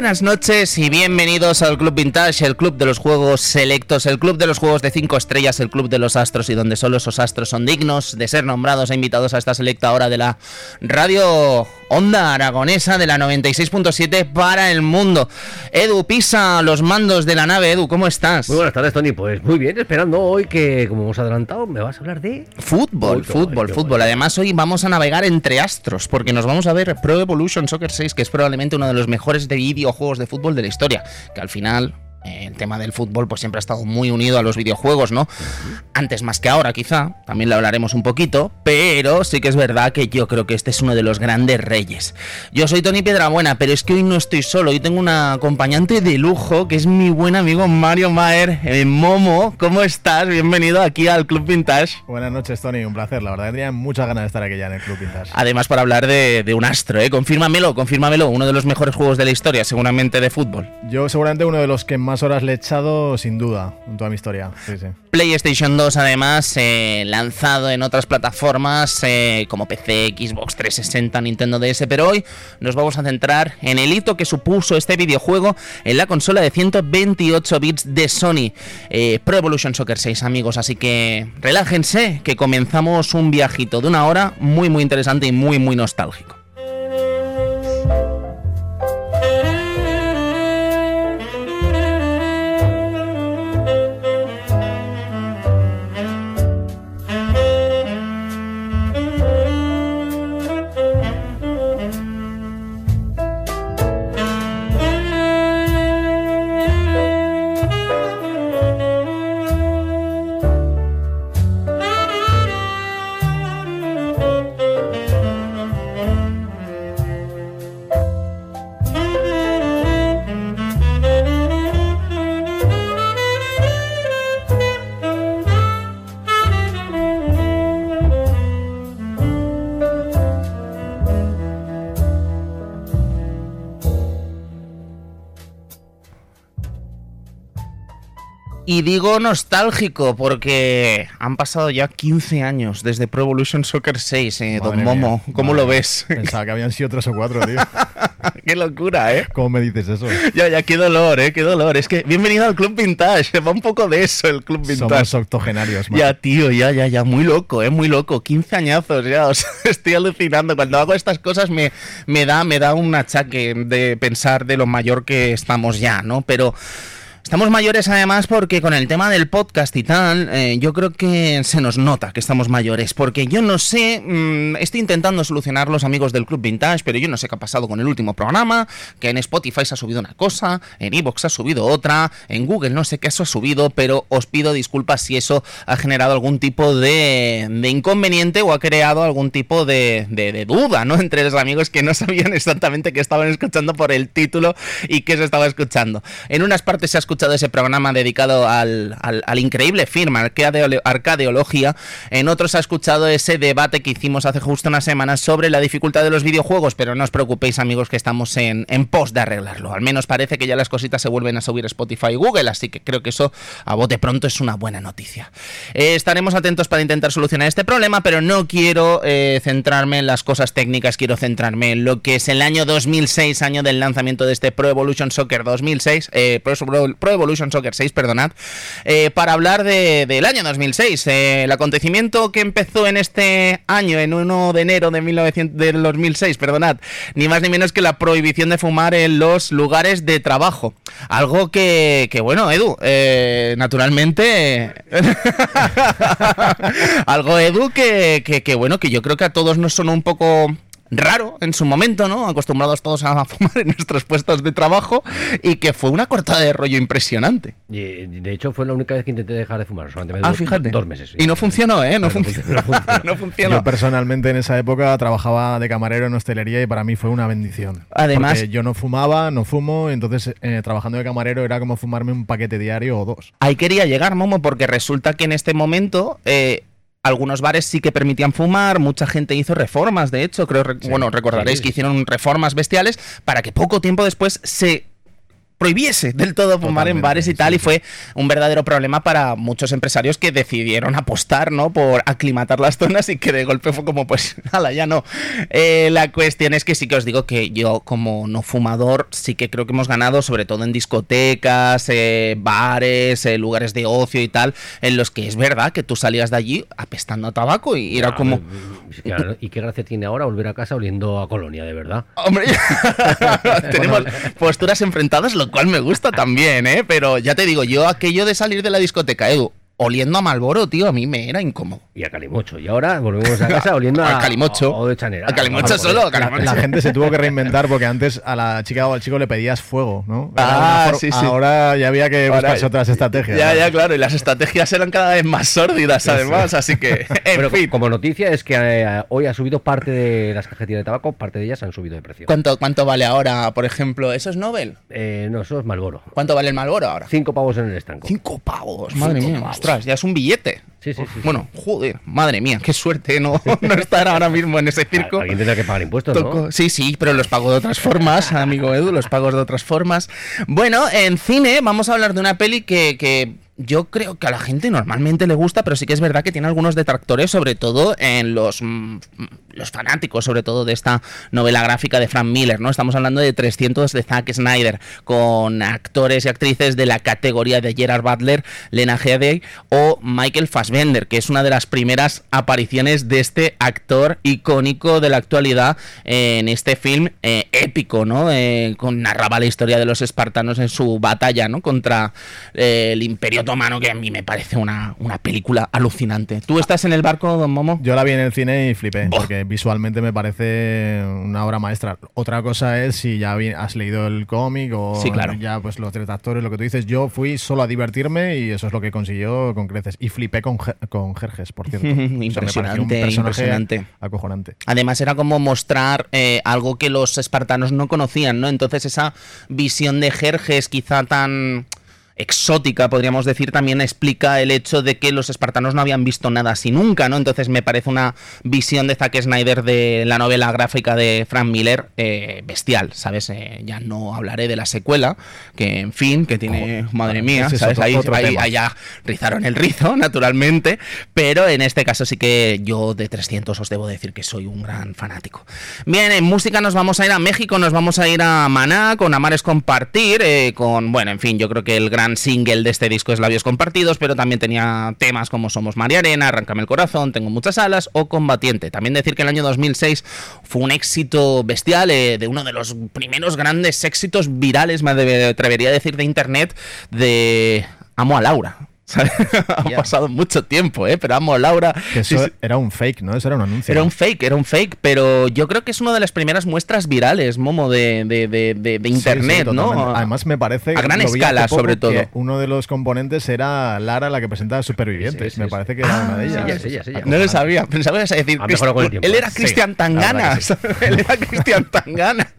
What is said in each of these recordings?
Buenas noches y bienvenidos al Club Vintage, el club de los juegos selectos, el club de los juegos de 5 estrellas, el club de los astros y donde solo esos astros son dignos de ser nombrados e invitados a esta selecta hora de la radio Onda Aragonesa de la 96.7 para el mundo. Edu, pisa los mandos de la nave. Edu, ¿cómo estás? Muy buenas tardes, Tony. Pues muy bien, esperando hoy que, como hemos adelantado, me vas a hablar de... Fútbol, fútbol, fútbol. Además, hoy vamos a navegar entre astros, porque nos vamos a ver Pro Evolution Soccer 6, que es probablemente uno de los mejores de videojuegos de fútbol de la historia. Que al final, el tema del fútbol, pues siempre ha estado muy unido a los videojuegos, ¿no? Antes más que ahora, quizá. También le hablaremos un poquito. Pero sí que es verdad que yo creo que este es uno de los grandes reyes. Yo soy Tony Piedrabuena, pero es que hoy no estoy solo. Hoy tengo una acompañante de lujo, que es mi buen amigo Mario Maer. Eh, Momo, ¿cómo estás? Bienvenido aquí al Club Vintage. Buenas noches, Tony. Un placer. La verdad que tenía muchas ganas de estar aquí ya en el Club Vintage. Además, para hablar de, de un astro, ¿eh? Confírmamelo, confírmamelo. Uno de los mejores juegos de la historia, seguramente de fútbol. Yo seguramente uno de los que más horas le he echado, sin duda, en toda mi historia. PlayStation 2, además, eh, lanzado en otras plataformas eh, como PC, Xbox 360, Nintendo DS, pero hoy nos vamos a centrar en el hito que supuso este videojuego en la consola de 128 bits de Sony, eh, Pro Evolution Soccer 6, amigos. Así que relájense, que comenzamos un viajito de una hora muy, muy interesante y muy, muy nostálgico. Y digo nostálgico porque han pasado ya 15 años desde Pro Evolution Soccer 6, eh, Don Momo. mía, ¿Cómo madre lo ves? Pensaba que habían sido tres o cuatro, tío. Qué locura, ¿eh? ¿Cómo me dices eso? Ya, ya, qué dolor, ¿eh? Qué dolor. Es que bienvenido al Club Vintage. Va un poco de eso el Club Vintage. Somos octogenarios, man. Ya, tío, ya, ya, ya, muy loco, eh, muy loco. 15 añazos, ya, os estoy alucinando. Cuando hago estas cosas me, me, da, me da un achaque de pensar de lo mayor que estamos ya, ¿no? Pero estamos mayores además porque con el tema del podcast y tal, eh, yo creo que se nos nota que estamos mayores. Porque yo no sé, mm, estoy intentando solucionar los amigos del Club Vintage, pero yo no sé qué ha pasado con el último programa, que en Spotify se ha subido una cosa, en Evox ha subido otra, en Google no sé qué eso ha subido, pero os pido disculpas si eso ha generado algún tipo de, de inconveniente o ha creado algún tipo de, de- de duda, ¿no? Entre los amigos que no sabían exactamente qué estaban escuchando por el título y qué se estaba escuchando. En unas partes se ha escuchado ese programa dedicado al, al- increíble firma Arcade- Arcadeología, en otros ha escuchado ese debate que hicimos hace justo unas semanas sobre la dificultad de los videojuegos, pero no os preocupéis amigos que estamos en, en pos de arreglarlo. Al menos parece que ya las cositas se vuelven a subir a Spotify y Google, así que creo que eso a bote pronto es una buena noticia. Eh, estaremos atentos para intentar solucionar este problema, pero no quiero eh, centrarme en las cosas técnicas, quiero centrarme en lo que es el año 2006, año del lanzamiento de este Pro Evolution Soccer 2006, eh, Evolution Soccer 6, perdonad, eh, para hablar de- del año 2006, eh, el acontecimiento que empezó en este año, en 1 de enero de, 1900 del 2006, perdonad, ni más ni menos que la prohibición de fumar en los lugares de trabajo. Algo que, que bueno, Edu, eh, naturalmente... Algo, Edu, que, que, bueno, que yo creo que a todos nos sonó un poco raro en su momento, ¿no? Acostumbrados todos a fumar en nuestros puestos de trabajo y que fue una cortada de rollo impresionante. Y, de hecho, fue la única vez que intenté dejar de fumar. Solamente me Ah, fíjate. Dos meses. sí. Y no funcionó, ¿eh? No, No funcionó. funcionó, no funcionó. no funcionó. Yo personalmente en esa época trabajaba de camarero en hostelería y para mí fue una bendición. Además- Porque yo no fumaba, no fumo, entonces eh, trabajando de camarero era como fumarme un paquete diario o dos. Ahí quería llegar, Momo, porque resulta que en este momento eh, algunos bares sí que permitían fumar, mucha gente hizo reformas, de hecho, creo, rec- bueno, recordaréis sí. que hicieron reformas bestiales para que poco tiempo después se prohibiese del todo fumar en bares y sí, tal y fue un verdadero problema para muchos empresarios que decidieron apostar no por aclimatar las zonas y que de golpe fue como pues ala ya no. Eh, la cuestión es que sí que os digo que yo como no fumador sí que creo que hemos ganado sobre todo en discotecas eh, bares eh, lugares de ocio y tal en los que es verdad que tú salías de allí apestando a tabaco y era Ah, como claro, ¿Y qué gracia tiene ahora volver a casa oliendo a colonia, de verdad? Hombre, tenemos posturas enfrentadas, lo cual me gusta también, ¿eh? Pero ya te digo, yo aquello de salir de la discoteca, Edu, oliendo a Malboro, tío, a mí me era incómodo. Y a Calimocho. Y ahora volvemos a casa oliendo a, Calimocho. O de Chanera. A Calimocho solo, a. La, Calimocho. la gente se tuvo que reinventar porque antes a la chica o al chico le pedías fuego, ¿no? Era Ah, una sí, sí. Ahora ya había que Ahora- buscarse otras estrategias. Ya, ¿no? ya, claro, y las estrategias eran cada vez más sórdidas, además, así que, en Pero fin. como noticia es que eh, hoy ha subido parte de las cajetillas de tabaco, parte de ellas han subido de precio. ¿Cuánto, ¿Cuánto vale ahora, por ejemplo? ¿Eso es Nobel? Eh, no, eso es Malboro. ¿Cuánto vale el Malboro ahora? Cinco pavos en el estanco. Cinco pavos, madre Cinco mía, pavos. Ostras, ya es un billete. Sí, sí, sí. Bueno, joder, madre mía, qué suerte no, no estar ahora mismo en ese circo. Alguien tendrá que pagar impuestos, Toco- ¿no? Sí, sí, pero los pago de otras formas, amigo Edu, los pago de otras formas. Bueno, en cine vamos a hablar de una peli que, que yo creo que a la gente normalmente le gusta, pero sí que es verdad que tiene algunos detractores, sobre todo en los, mm, los fanáticos, sobre todo de esta novela gráfica de Frank Miller, ¿no? Estamos hablando de 300 de Zack Snyder, con actores y actrices de la categoría de Gerard Butler, Lena Headey o Michael Fassbender, que es una de las primeras apariciones de este actor icónico de la actualidad en este film eh, épico, ¿no? Eh, narraba la historia de los espartanos en su batalla, ¿no? Contra eh, el Imperio Otomano, que a mí me parece una, una película alucinante. ¿Tú estás en el barco, Don Momo? Yo la vi en el cine y flipé, porque visualmente me parece una obra maestra. Otra cosa es si ya has leído el cómic o Sí, claro. ya pues los detractores, lo que tú dices. Yo fui solo a divertirme y eso es lo que consiguió con creces. Y flipé con, con Jerjes, por cierto. O sea, me pareció Impresionante, impresionante. acojonante. Además era como mostrar eh, algo que los espartanos no conocían, ¿no? Entonces esa visión de Jerjes quizá tan exótica, podríamos decir, también explica el hecho de que los espartanos no habían visto nada así nunca, ¿no? Entonces me parece una visión de Zack Snyder de la novela gráfica de Frank Miller eh, bestial, ¿sabes? Eh, ya no hablaré de la secuela, que en fin, que tiene, madre mía, es ¿sabes? otro- ahí, otro rizaron el rizo, naturalmente, pero en este caso sí que yo de 300 os debo decir que soy un gran fanático. Bien, en música nos vamos a ir a México, nos vamos a ir a Maná con Amares Compartir, eh, con, bueno, en fin, yo creo que el gran single de este disco es Labios Compartidos, pero también tenía temas como Somos María Arena, Arráncame el Corazón, Tengo Muchas Alas o Combatiente. También decir que el año 2006 fue un éxito bestial, eh, de uno de los primeros grandes éxitos virales, me atrevería a decir, de internet, de Amo a Laura. ¿Sabes? ha pasado mucho tiempo, ¿eh? Pero amo a Laura. Que Sí, eso sí. era un fake, ¿no? Eso era un anuncio. Era un fake, era un fake, pero yo creo que es una de las primeras muestras virales, Momo, de, de- de- de- de Sí, sí, internet, ¿no? Además, me parece. A gran escala, sobre todo. que Uno de los componentes era Lara, la que presentaba Supervivientes. Sí, sí, me sí. parece que era una de sí, ellas. sí, ya. No lo sabía, pensaba que ibas a decir con el tiempo. él era Cristian Tangana, él era Cristian Tangana.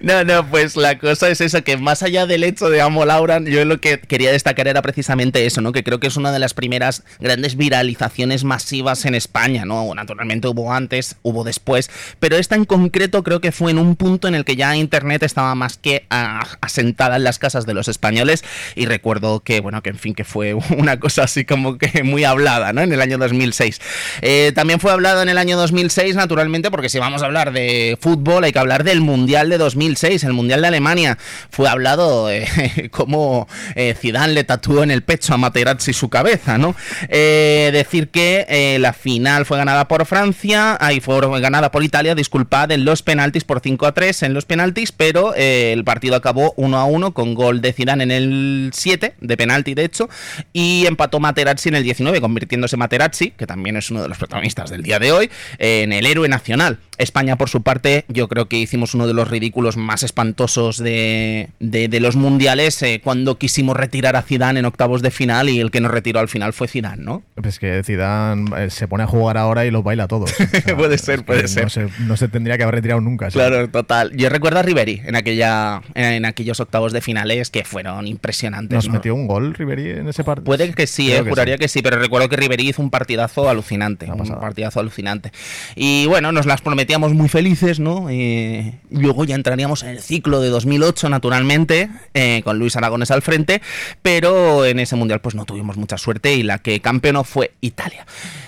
No, no, pues la cosa es eso, que más allá del hecho de Amo Laura, yo lo que quería destacar era precisamente eso, ¿no? Que creo que es una de las primeras grandes viralizaciones masivas en España, ¿no? Naturalmente hubo antes, hubo después, pero esta en concreto creo que fue en un punto en el que ya Internet estaba más que ah, asentada en las casas de los españoles y recuerdo que, bueno, que en fin, que fue una cosa así como que muy hablada, ¿no? En el año 2006. Eh, también fue hablado en el año 2006, naturalmente, porque si vamos a hablar de fútbol hay que hablar del Mundial de 2006, el Mundial de Alemania. Fue hablado eh, como eh, Zidane le tatuó en el pecho a Materazzi su cabeza, ¿no? Eh, decir que eh, la final fue ganada por Francia, ahí fue ganada por Italia, disculpad, en los penaltis por 5 a 3 en los penaltis, pero el partido acabó 1 a 1 con gol de Zidane en el 7, de penalti de hecho, y empató Materazzi en el 19, convirtiéndose Materazzi, que también es uno de los protagonistas del día de hoy, en el héroe nacional. España, por su parte, yo creo que hicimos uno de los ridículos más espantosos de, de, de los mundiales eh, cuando quisimos retirar a Zidane en octavos de final y el que nos retiró al final fue Zidane, ¿no? Pues que Zidane eh, se pone a jugar ahora y los baila todos. O sea, Puede ser, es puede no ser. Se, no se tendría que haber retirado nunca. ¿sí? Claro, total. Yo recuerdo a Riveri en aquella en, en aquellos octavos de finales que fueron impresionantes. ¿Nos ¿no? metió un gol Riveri en ese partido? Puede que sí, eh, que juraría que sí, pero recuerdo que Riveri hizo un partidazo alucinante. Un partidazo alucinante. Y bueno, nos las muy felices, ¿no? Eh, luego ya entraríamos en el ciclo de 2008, naturalmente, eh, con Luis Aragones al frente, pero en ese mundial pues no tuvimos mucha suerte y la que campeonó fue Italia.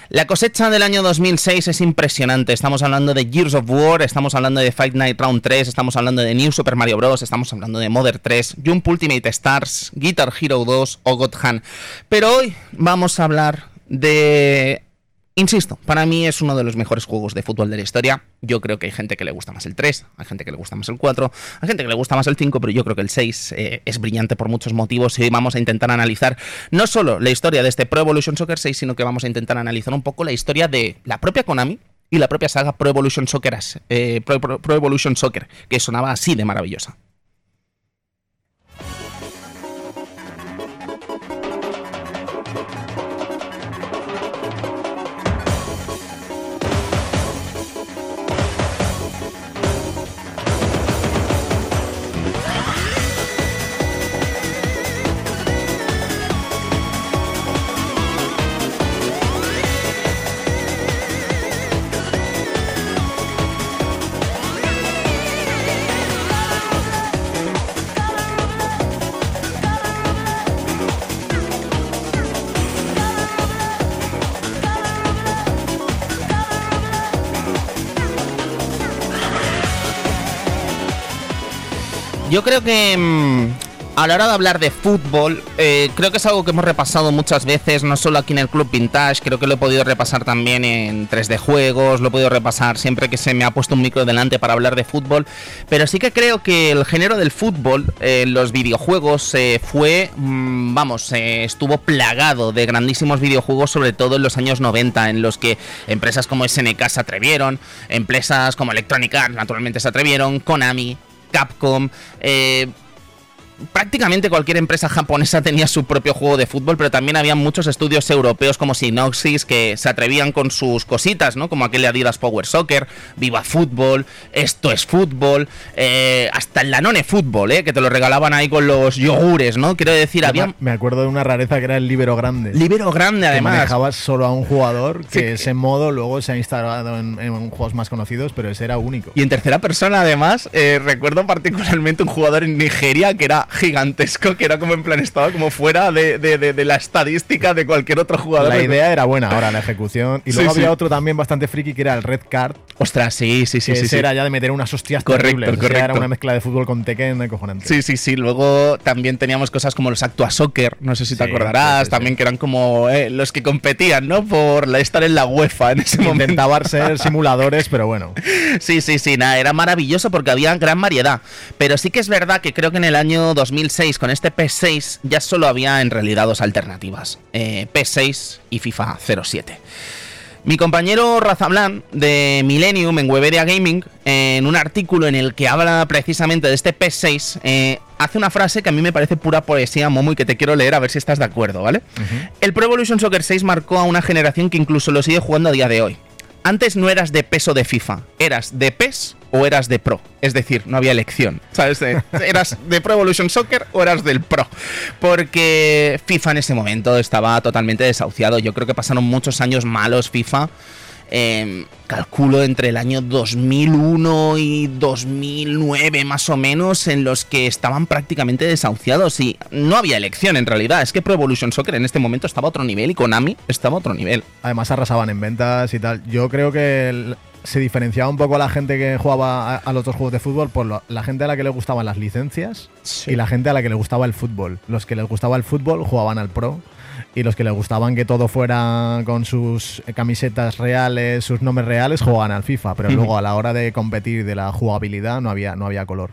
La cosecha del año 2006 es impresionante. Estamos hablando de Gears of War, estamos hablando de Fight Night Round 3, estamos hablando de New Super Mario Bros., estamos hablando de Mother 3, Jump Ultimate Stars, Guitar Hero 2 o God Hand. Pero hoy vamos a hablar de... Insisto, para mí es uno de los mejores juegos de fútbol de la historia. Yo creo que hay gente que le gusta más el 3, hay gente que le gusta más el 4, hay gente que le gusta más el 5, pero yo creo que el 6 eh, es brillante por muchos motivos y hoy vamos a intentar analizar no solo la historia de este Pro Evolution Soccer 6, sino que vamos a intentar analizar un poco la historia de la propia Konami y la propia saga Pro Evolution Soccer, eh, Pro, Pro- Pro Evolution Soccer, que sonaba así de maravillosa. Creo que mm, a la hora de hablar de fútbol, eh, creo que es algo que hemos repasado muchas veces, no solo aquí en el Club Vintage, creo que lo he podido repasar también en 3D Juegos, lo he podido repasar siempre que se me ha puesto un micro delante para hablar de fútbol, pero sí que creo que el género del fútbol en los videojuegos eh, fue, mm, vamos, eh, estuvo plagado de grandísimos videojuegos, sobre todo en los años 90, en los que empresas como SNK se atrevieron, empresas como Electronic Arts naturalmente se atrevieron, Konami, Capcom, eh, prácticamente cualquier empresa japonesa tenía su propio juego de fútbol, pero también había muchos estudios europeos como Synoxis que se atrevían con sus cositas, ¿no? Como aquel de Adidas Power Soccer, Viva Fútbol, Esto es Fútbol, eh, hasta el Danone Fútbol, ¿eh? Que te lo regalaban ahí con los yogures, ¿no? Quiero decir, había Me acuerdo de una rareza que era el libero grande. libero grande que además. manejabas solo a un jugador, que Sí. ese modo luego se ha instalado en, en juegos más conocidos, pero ese era único. Y en tercera persona, además, eh, recuerdo particularmente un jugador en Nigeria que era gigantesco, que era como en plan, estaba como fuera de, de- de- de la estadística de cualquier otro jugador. La idea era buena, ahora la ejecución. Y luego sí. había otro también bastante friki que era el Red Card, Ostras, sí, sí, sí, que ese era ya de meter unas hostias Correcto, terribles. O sea, Era una mezcla de fútbol con Tekken acojonante. Sí, sí, sí. Luego también teníamos cosas como los Actua Soccer, no sé si te acordarás, también que eran como eh, los que competían, ¿no? Por estar en la UEFA en ese momento. Intentaban ser simuladores, pero bueno. Sí, sí, sí, nada, era maravilloso porque había gran variedad. Pero sí que es verdad que creo que en el año 2006, con este PS6, ya solo había en realidad dos alternativas: eh, PS6 y FIFA 07. Mi compañero Razablan de Millennium en Webedia Gaming, en un artículo en el que habla precisamente de este PS6, eh, hace una frase que a mí me parece pura poesía, Momo, y que te quiero leer a ver si estás de acuerdo, ¿vale? El Pro Evolution Soccer 6 marcó a una generación que incluso lo sigue jugando a día de hoy. Antes no eras de peso de FIFA, eras de PES o eras de Pro. Es decir, no había elección. ¿Sabes? Eh, Eras de Pro Evolution Soccer o eras del Pro. Porque FIFA en ese momento estaba totalmente desahuciado. Yo creo que pasaron muchos años malos FIFA. Eh, calculo entre el año 2001 y 2009 más o menos en los que estaban prácticamente desahuciados y no había elección en realidad. Es que Pro Evolution Soccer en este momento estaba a otro nivel y Konami estaba a otro nivel. Además arrasaban en ventas y tal. Yo creo que el- se diferenciaba un poco a la gente que jugaba a, a los otros juegos de fútbol por lo- la gente a la que le gustaban las licencias y la gente a la que le gustaba el fútbol. Los que les gustaba el fútbol jugaban al pro y los que les gustaban que todo fuera con sus camisetas reales, sus nombres reales, jugaban al FIFA. Pero luego a la hora de competir de la jugabilidad no había, no había color.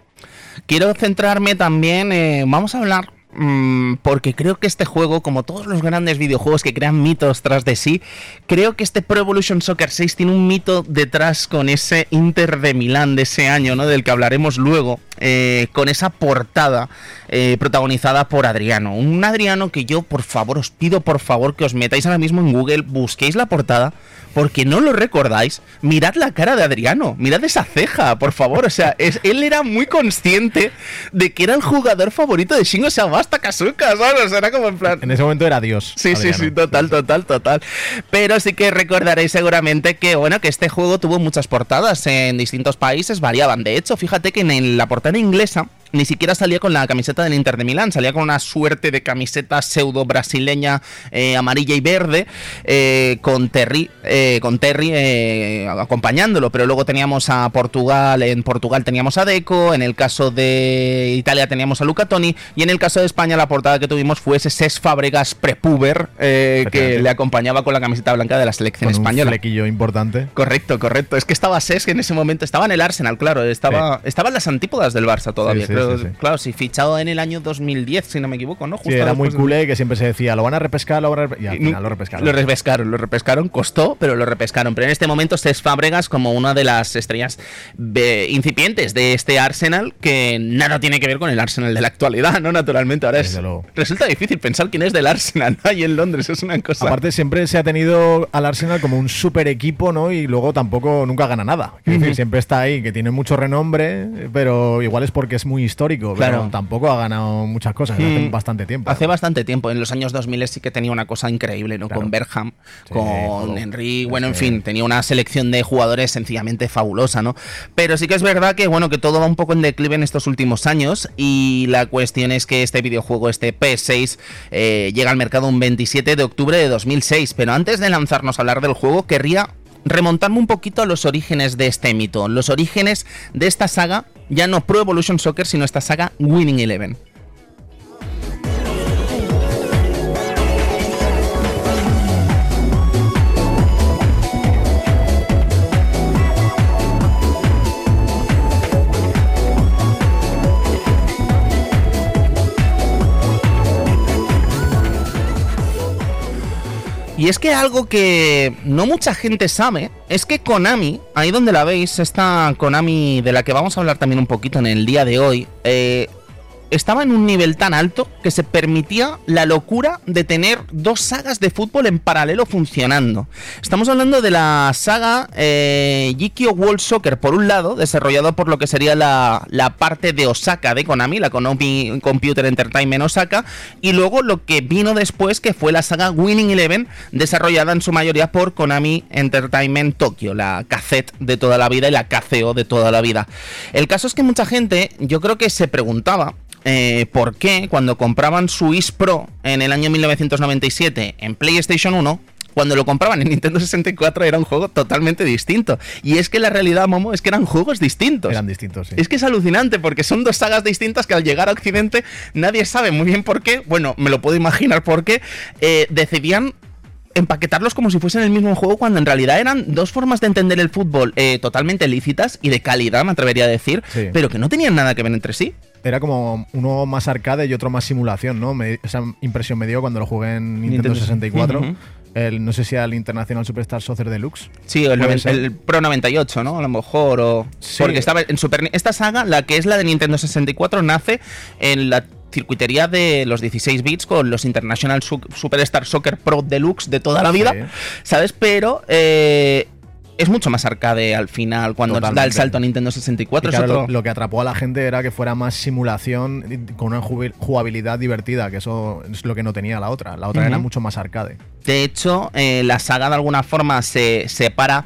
Quiero centrarme también, eh, vamos a hablar mm, porque creo que este juego, como todos los grandes videojuegos que crean mitos tras de sí, creo que este Pro Evolution Soccer 6 tiene un mito detrás con ese Inter de Milán de ese año, ¿no? Del que hablaremos luego, eh, con esa portada eh, protagonizada por Adriano. Un Adriano que yo, por favor, os pido por favor que os metáis ahora mismo en Google, busquéis la portada, porque no lo recordáis. Mirad la cara de Adriano, mirad esa ceja, por favor. O sea, es, él era muy consciente de que era el jugador favorito de Shingo Sabasta Kazuka, ¿sabes? O sea, era como en plan. En ese momento era Dios. Sí, sí, sí, total, total, total. Pero sí que recordaréis seguramente que, bueno, que este juego tuvo muchas portadas en distintos países, variaban. De hecho, fíjate que en la portada inglesa ni siquiera salía con la camiseta del Inter de Milán, salía con una suerte de camiseta pseudo brasileña eh, amarilla y verde, eh, con Terry, eh, con Terry eh, acompañándolo. Pero luego teníamos a Portugal, en Portugal teníamos a Deco, en el caso de Italia teníamos a Luca Toni, y en el caso de España la portada que tuvimos fue ese Ses Fábregas Prepuber, eh, que le acompañaba con la camiseta blanca de la selección Con un española. flequillo importante. Correcto, correcto. Es que estaba Ses que en ese momento estaba en el Arsenal, claro. Estaba, estaba en las antípodas del Barça todavía. Sí, sí, creo. sí, sí. Claro, sí, fichado en el año 2010, si no me equivoco, ¿no? Era muy de- culé que siempre se decía, lo van a repescar, lo van a repescar. Y al final lo repescaron. Lo repescaron, lo repescaron, costó, pero lo repescaron. Pero en este momento Cés Fábregas como una de las estrellas incipientes de este Arsenal que nada tiene que ver con el Arsenal de la actualidad, ¿no? Naturalmente, ahora es, resulta difícil pensar quién es del Arsenal ¿no? ahí en Londres, es una cosa... Aparte, siempre se ha tenido al Arsenal como un super equipo, ¿no? Y luego tampoco nunca gana nada. Es decir, siempre está ahí, que tiene mucho renombre, pero igual es porque es muy histórico. Claro. Pero tampoco ha ganado muchas cosas hace Mm. bastante tiempo. Hace bastante tiempo, en los años 2000 sí que tenía una cosa increíble, ¿no? Claro. Con Berham, Sí, con. Henry, bueno, en fin, tenía una selección de jugadores sencillamente fabulosa, ¿no? Pero sí que es verdad que, bueno, que todo va un poco en declive en estos últimos años y la cuestión es que este videojuego, este PS6, eh, llega al mercado un 27 de octubre de 2006, pero antes de lanzarnos a hablar del juego, querría remontarme un poquito a los orígenes de este mito, los orígenes de esta saga, ya no Pro Evolution Soccer, sino esta saga Winning Eleven. Y es que algo que no mucha gente sabe es que Konami, ahí donde la veis, esta Konami de la que vamos a hablar también un poquito en el día de hoy, eh, estaba en un nivel tan alto que se permitía la locura de tener dos sagas de fútbol en paralelo funcionando. Estamos hablando de la saga eh, Jikyo World Soccer, por un lado, desarrollado por lo que sería la, la parte de Osaka de Konami, la Konami Computer Entertainment Osaka, y luego lo que vino después, que fue la saga Winning Eleven, desarrollada en su mayoría por Konami Entertainment Tokyo, la cassette de toda la vida y la KCO de toda la vida. El caso es que mucha gente, yo creo que se preguntaba eh, por qué cuando compraban su Is Pro en el año 1997 en PlayStation 1, cuando lo compraban en Nintendo 64 era un juego totalmente distinto. Y es que la realidad, Momo, es que eran juegos distintos. Eran distintos, sí. Es que es alucinante porque son dos sagas distintas que al llegar a Occidente nadie sabe muy bien por qué, bueno, me lo puedo imaginar por qué, eh, decidían empaquetarlos como si fuesen el mismo juego cuando en realidad eran dos formas de entender el fútbol eh, totalmente lícitas y de calidad, me atrevería a decir, Sí. pero que no tenían nada que ver entre sí. Era como uno más arcade y otro más simulación, ¿no? Me- esa impresión me dio cuando lo jugué en Nintendo, Nintendo 64. Ujú. el, no sé si era el International Superstar Soccer Deluxe. Sí, el, noven- el Pro 98, ¿no? A lo mejor, o... Sí. Porque estaba en Super... Esta saga, la que es la de Nintendo 64, nace en la circuitería de los 16 bits con los International Su- Superstar Soccer Pro Deluxe de toda la vida, Sí. ¿sabes? Pero eh, es mucho más arcade al final cuando da el salto a Nintendo Y 64. es claro, lo, otro- lo que atrapó a la gente era que fuera más simulación con una jugabilidad divertida, que eso es lo que no tenía la otra. La otra era mucho más arcade. De hecho, eh, la saga de alguna forma se separa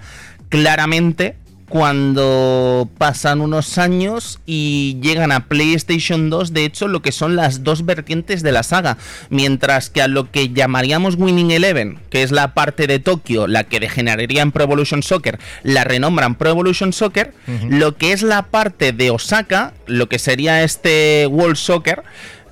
claramente cuando pasan unos años y llegan a PlayStation 2, de hecho, lo que son las dos vertientes de la saga. Mientras que a lo que llamaríamos Winning Eleven, que es la parte de Tokio, la que degeneraría en Pro Evolution Soccer, la renombran Pro Evolution Soccer, lo que es la parte de Osaka, lo que sería este World Soccer,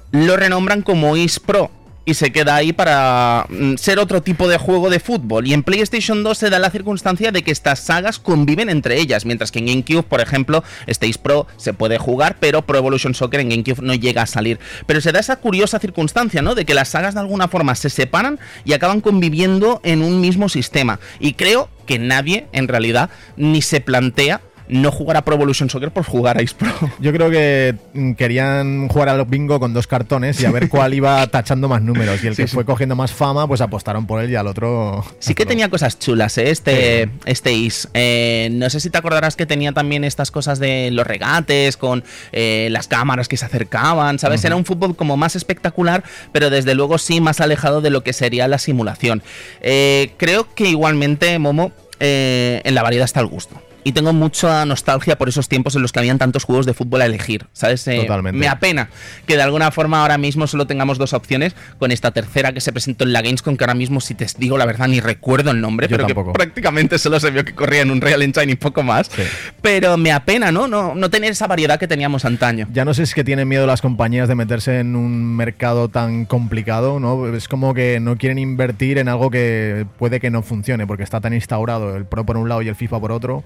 lo renombran como Is Pro. Y se queda ahí para mm, ser otro tipo de juego de fútbol. Y en PlayStation 2 se da la circunstancia de que estas sagas conviven entre ellas, mientras que en GameCube, por ejemplo, Stage Pro se puede jugar, pero Pro Evolution Soccer en GameCube no llega a salir. Pero se da esa curiosa circunstancia, ¿no? De que las sagas de alguna forma se separan y acaban conviviendo en un mismo sistema. Y creo que nadie, en realidad, ni se plantea no jugar a Pro Evolution Soccer por jugar a Ice Pro. Yo creo que mm, querían jugar al bingo con dos cartones y a ver cuál iba tachando más números. Y el Sí, que sí. fue cogiendo más fama, pues apostaron por él y al otro. Sí que tenía cosas chulas, ¿eh? Este, este Is. Eh, no sé si te acordarás que tenía también estas cosas de los regates, con eh, las cámaras que se acercaban, ¿sabes? Era un fútbol como más espectacular, pero desde luego sí más alejado de lo que sería la simulación. Eh, creo que igualmente, Momo, en la variedad está el gusto. Y tengo mucha nostalgia por esos tiempos en los que habían tantos juegos de fútbol a elegir, ¿sabes? Eh, Totalmente. Me apena que de alguna forma ahora mismo solo tengamos dos opciones, con esta tercera que se presentó en la Gamescom, que ahora mismo, si te digo la verdad, ni recuerdo el nombre, Yo pero tampoco. que prácticamente solo se vio que corría en un Real Engine y poco más. Sí. Pero me apena, ¿no? ¿no? No tener esa variedad que teníamos antaño. Ya no sé si es que tienen miedo las compañías de meterse en un mercado tan complicado, ¿no? Es como que no quieren invertir en algo que puede que no funcione, porque está tan instaurado el Pro por un lado y el FIFA por otro,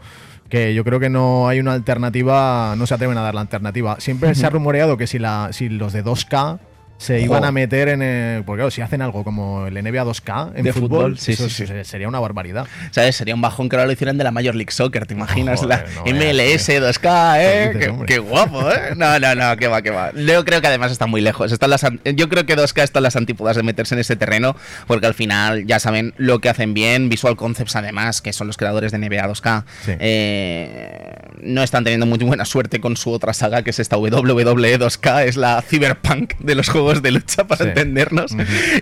que yo creo que no hay una alternativa, no se atreven a dar la alternativa. Siempre se ha rumoreado que si, la, si los de 2K se iban a meter en... el- porque claro, si hacen algo como el NBA 2K en De fútbol, fútbol, sí, eso sí, sí. se- sería una barbaridad. ¿Sabes? Sería un bajón que ahora lo hicieran de la Major League Soccer, ¿te imaginas? Joder, la no MLS 2K, ¿eh? Dices, Qué, qué guapo, ¿eh? No, no, no, que va, que va. Yo creo que además está muy lejos. Están las, yo creo que 2K están las antípodas de meterse en ese terreno, porque al final ya saben lo que hacen bien. Visual Concepts, además, que son los creadores de NBA 2K, Sí. eh, no están teniendo muy buena suerte con su otra saga, que es esta WWE 2K, es la Cyberpunk de los juegos de lucha, para Sí. entendernos.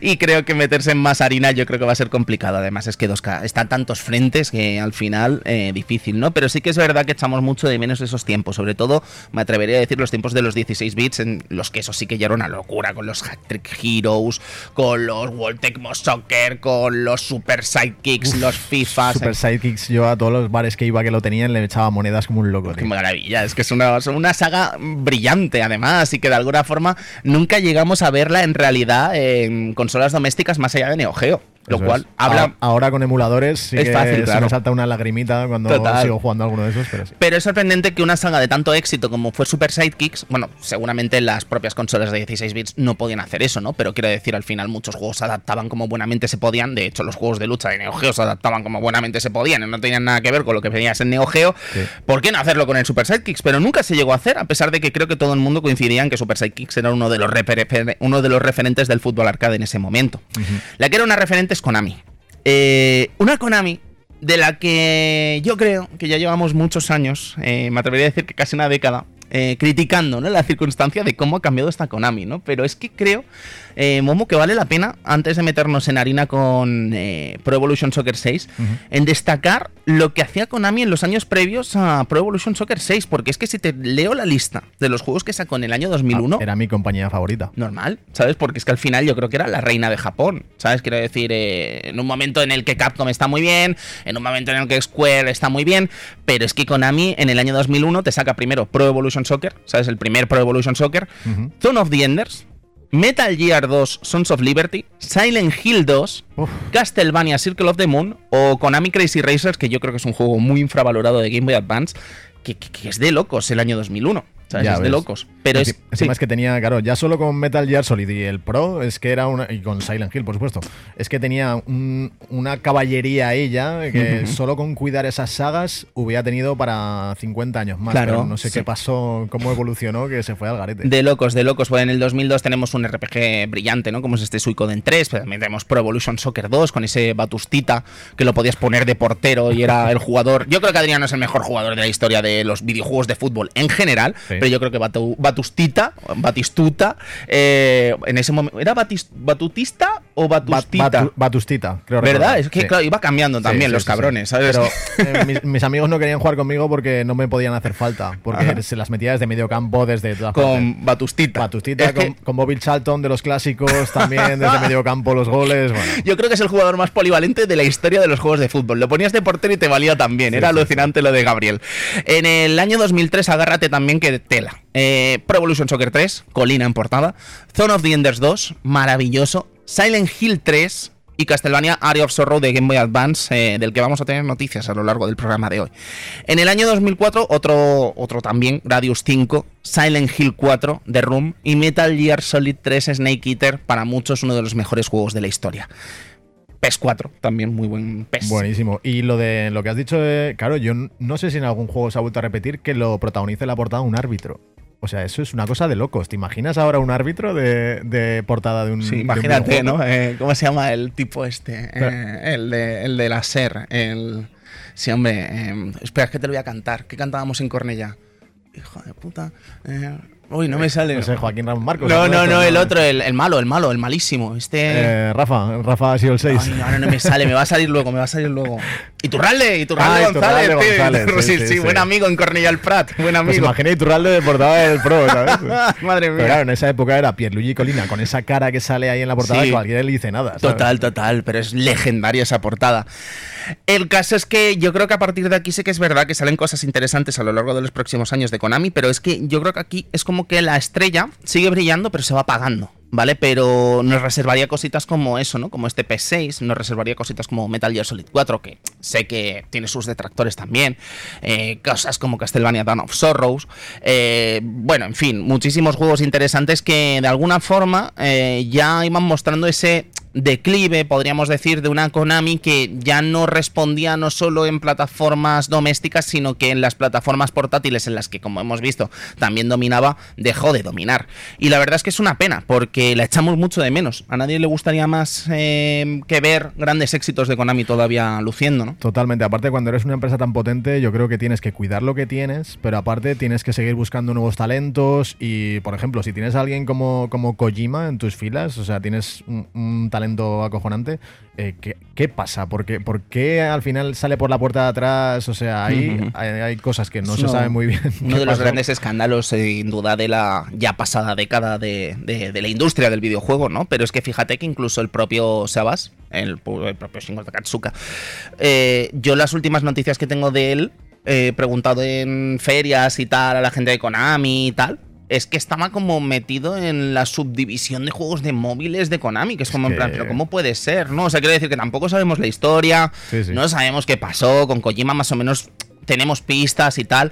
Y creo que meterse en más harina yo creo que va a ser complicado. Además es que 2K está a tantos frentes que al final eh, difícil, ¿no? Pero sí que es verdad que echamos mucho de menos esos tiempos. Sobre todo, me atrevería a decir los tiempos de los 16 bits en los que eso sí que ya era una locura. Con los Hat-Trick Heroes, con los World Tecmo Soccer, con los Super Sidekicks, los FIFA. Super Sidekicks, yo a todos los bares que iba que lo tenían le echaba monedas como un loco. Qué maravilla, es que es una, es una saga brillante además y que de alguna forma nunca llegamos a verla en realidad en consolas domésticas más allá de Neo Geo. Lo Eso cual es. habla, Ahora, con emuladores sí Es que fácil, se claro. me salta una lagrimita cuando Total. sigo jugando alguno de esos, pero sí. Pero es sorprendente que una saga de tanto éxito como fue Super Sidekicks, bueno, seguramente las propias consolas de 16 bits no podían hacer eso, ¿no? Pero quiero decir, al final muchos juegos se adaptaban como buenamente se podían. De hecho, los juegos de lucha de Neo Geo se adaptaban como buenamente se podían no tenían nada que ver con lo que veías en Neo Geo. Sí. ¿Por qué no hacerlo con el Super Sidekicks? Pero nunca se llegó a hacer, a pesar de que creo que todo el mundo coincidía en que Super Sidekicks era uno de los, uno de los referentes del fútbol arcade en ese momento. La que era una referente es Konami. Eh, una Konami de la que yo creo que ya llevamos muchos años, eh, me atrevería a decir que casi una década, eh, criticando ¿no? la circunstancia de cómo ha cambiado esta Konami, ¿no? Pero es que creo, eh, Momo, que vale la pena, antes de meternos en harina con eh, Pro Evolution Soccer 6, en destacar lo que hacía Konami en los años previos a Pro Evolution Soccer 6, porque es que si te leo la lista de los juegos que sacó en el año 2001, Ah, Era mi compañía favorita. normal, ¿sabes? Porque es que al final yo creo que era la reina de Japón, ¿sabes? Quiero decir, eh, en un momento en el que Capcom está muy bien, en un momento en el que Square está muy bien, pero es que Konami en el año 2001 te saca primero Pro Evolution Soccer, ¿sabes? El primer Pro Evolution Soccer. Zone of the Enders, Metal Gear 2 Sons of Liberty, Silent Hill 2, Uf. Castlevania Circle of the Moon o Konami Crazy Racers, que yo creo que es un juego muy infravalorado de Game Boy Advance, que, que- que es de locos el año 2001. ¿sabes? Ya es de locos. Pero es. Sí. es que tenía, claro, ya solo con Metal Gear Solid y el Pro, es que era una. Y con Silent Hill, por supuesto. Es que tenía un- una caballería ella que solo con cuidar esas sagas hubiera tenido para 50 años más. Claro, pero no sé sí. qué pasó, cómo evolucionó, que se fue al garete. De locos, de locos. Pues en el 2002 tenemos un RPG brillante, ¿no? Como es este Suicoden 3, pero también tenemos Pro Evolution Soccer 2 con ese Batustita que lo podías poner de portero y era el jugador. Yo creo que Adriano es el mejor jugador de la historia de los videojuegos de fútbol en general, Sí. pero yo creo que Batu- Batustita, Batistuta, eh, en ese momento, ¿era Batis- Batutista o Bat- Batustita? Batu- Batustita, creo ¿Verdad? recordar. Es que Sí. claro, iba cambiando también sí, los sí, cabrones. Pero eh, mis, mis amigos no querían jugar conmigo porque no me podían hacer falta. Porque Ajá. se las metía desde medio campo, desde todas partes. con Batustita. Batustita, Es que- con, Bobby Charlton de los clásicos, también desde medio campo los goles. Bueno, Yo creo que es el jugador más polivalente de la historia de los juegos de fútbol. Lo ponías de portero y te valía también. Era alucinante lo de Gabriel. En el año 2003, agárrate también que tela. Eh, Pro Evolution Soccer 3, Colina en portada. Zone of the Enders 2, maravilloso. Silent Hill 3 y Castlevania Area of Sorrow de Game Boy Advance, eh, del que vamos a tener noticias a lo largo del programa de hoy. En el año 2004, otro, otro también, Gradius 5, Silent Hill 4 de Room y Metal Gear Solid 3 Snake Eater, para muchos uno de los mejores juegos de la historia. PES 4, también muy buen PES. Buenísimo. Y lo de lo que has dicho, eh, claro, yo no sé si en algún juego se ha vuelto a repetir que lo protagonice la portada un árbitro. O sea, eso es una cosa de locos. ¿Te imaginas ahora un árbitro de, de portada de un. Sí, un imagínate? ¿no? Eh, ¿Cómo se llama el tipo este? Pero- Eh, el, de, el de la SER. El... Sí, hombre. eh, espera, es que te lo voy a cantar. ¿Qué cantábamos en Cornella? Hijo de puta. Uy, no me sale. No sé, Joaquín Ramón Marcos. No, no, no, el otro, el, el malo, el malo, el malísimo. Este. Eh, Rafa, Rafa ha sido el 6. Ay, ahora no me sale, me va a salir luego, me va a salir luego. Iturralde, Iturralde Ah, González, Iturralde tío. González, Sí, sí, sí, sí, buen amigo en Cornella el Prat, buen Pues amigo. imagina Iturralde de portada del Pro, ¿sabes? Madre Pero mía. claro, en esa época era Pierluigi Colina con esa cara que sale ahí en la portada que cualquiera le dice nada. ¿sabes? Total, total, pero es legendaria esa portada. El caso es que yo creo que a partir de aquí sí que es verdad que salen cosas interesantes a lo largo de los próximos años de Konami, pero es que yo creo que aquí es como que la estrella sigue brillando, pero se va apagando. ¿Vale? Pero nos reservaría cositas como eso, ¿no? Como este P6, nos reservaría cositas como Metal Gear Solid 4, que sé que tiene sus detractores también. eh, cosas como Castlevania Dawn of Sorrows. eh, bueno, en fin, muchísimos juegos interesantes que de alguna forma eh, ya iban mostrando ese declive, podríamos decir, de una Konami que ya no respondía no solo en plataformas domésticas, sino que en las plataformas portátiles en las que, como hemos visto, también dominaba, dejó de dominar. Y la verdad es que es una pena, porque la echamos mucho de menos. A nadie le gustaría más eh, que ver grandes éxitos de Konami todavía luciendo, ¿no? Totalmente. Aparte, cuando eres una empresa tan potente, yo creo que tienes que cuidar lo que tienes, pero aparte tienes que seguir buscando nuevos talentos. Y, por ejemplo, si tienes a alguien como, como Kojima en tus filas, o sea, tienes un, un talento acojonante, eh, ¿qué, qué pasa? ¿Por qué, por qué al final sale por la puerta de atrás? O sea, hay, hay cosas que no se sabe muy bien. Uno de los grandes escándalos, sin duda, de la ya pasada década de, de- de la industria del videojuego, ¿no? Pero es que fíjate que incluso el propio Sabas, el, propio Shingo Takatsuka, eh, yo las últimas noticias que tengo de él, eh, preguntado en ferias y tal, a la gente de Konami y tal. Es que estaba como metido en la subdivisión de juegos de móviles de Konami, que es como en plan, pero ¿cómo puede ser? ¿No? O sea, quiero decir que tampoco sabemos la historia, Sí, sí. no sabemos qué pasó, con Kojima más o menos tenemos pistas y tal.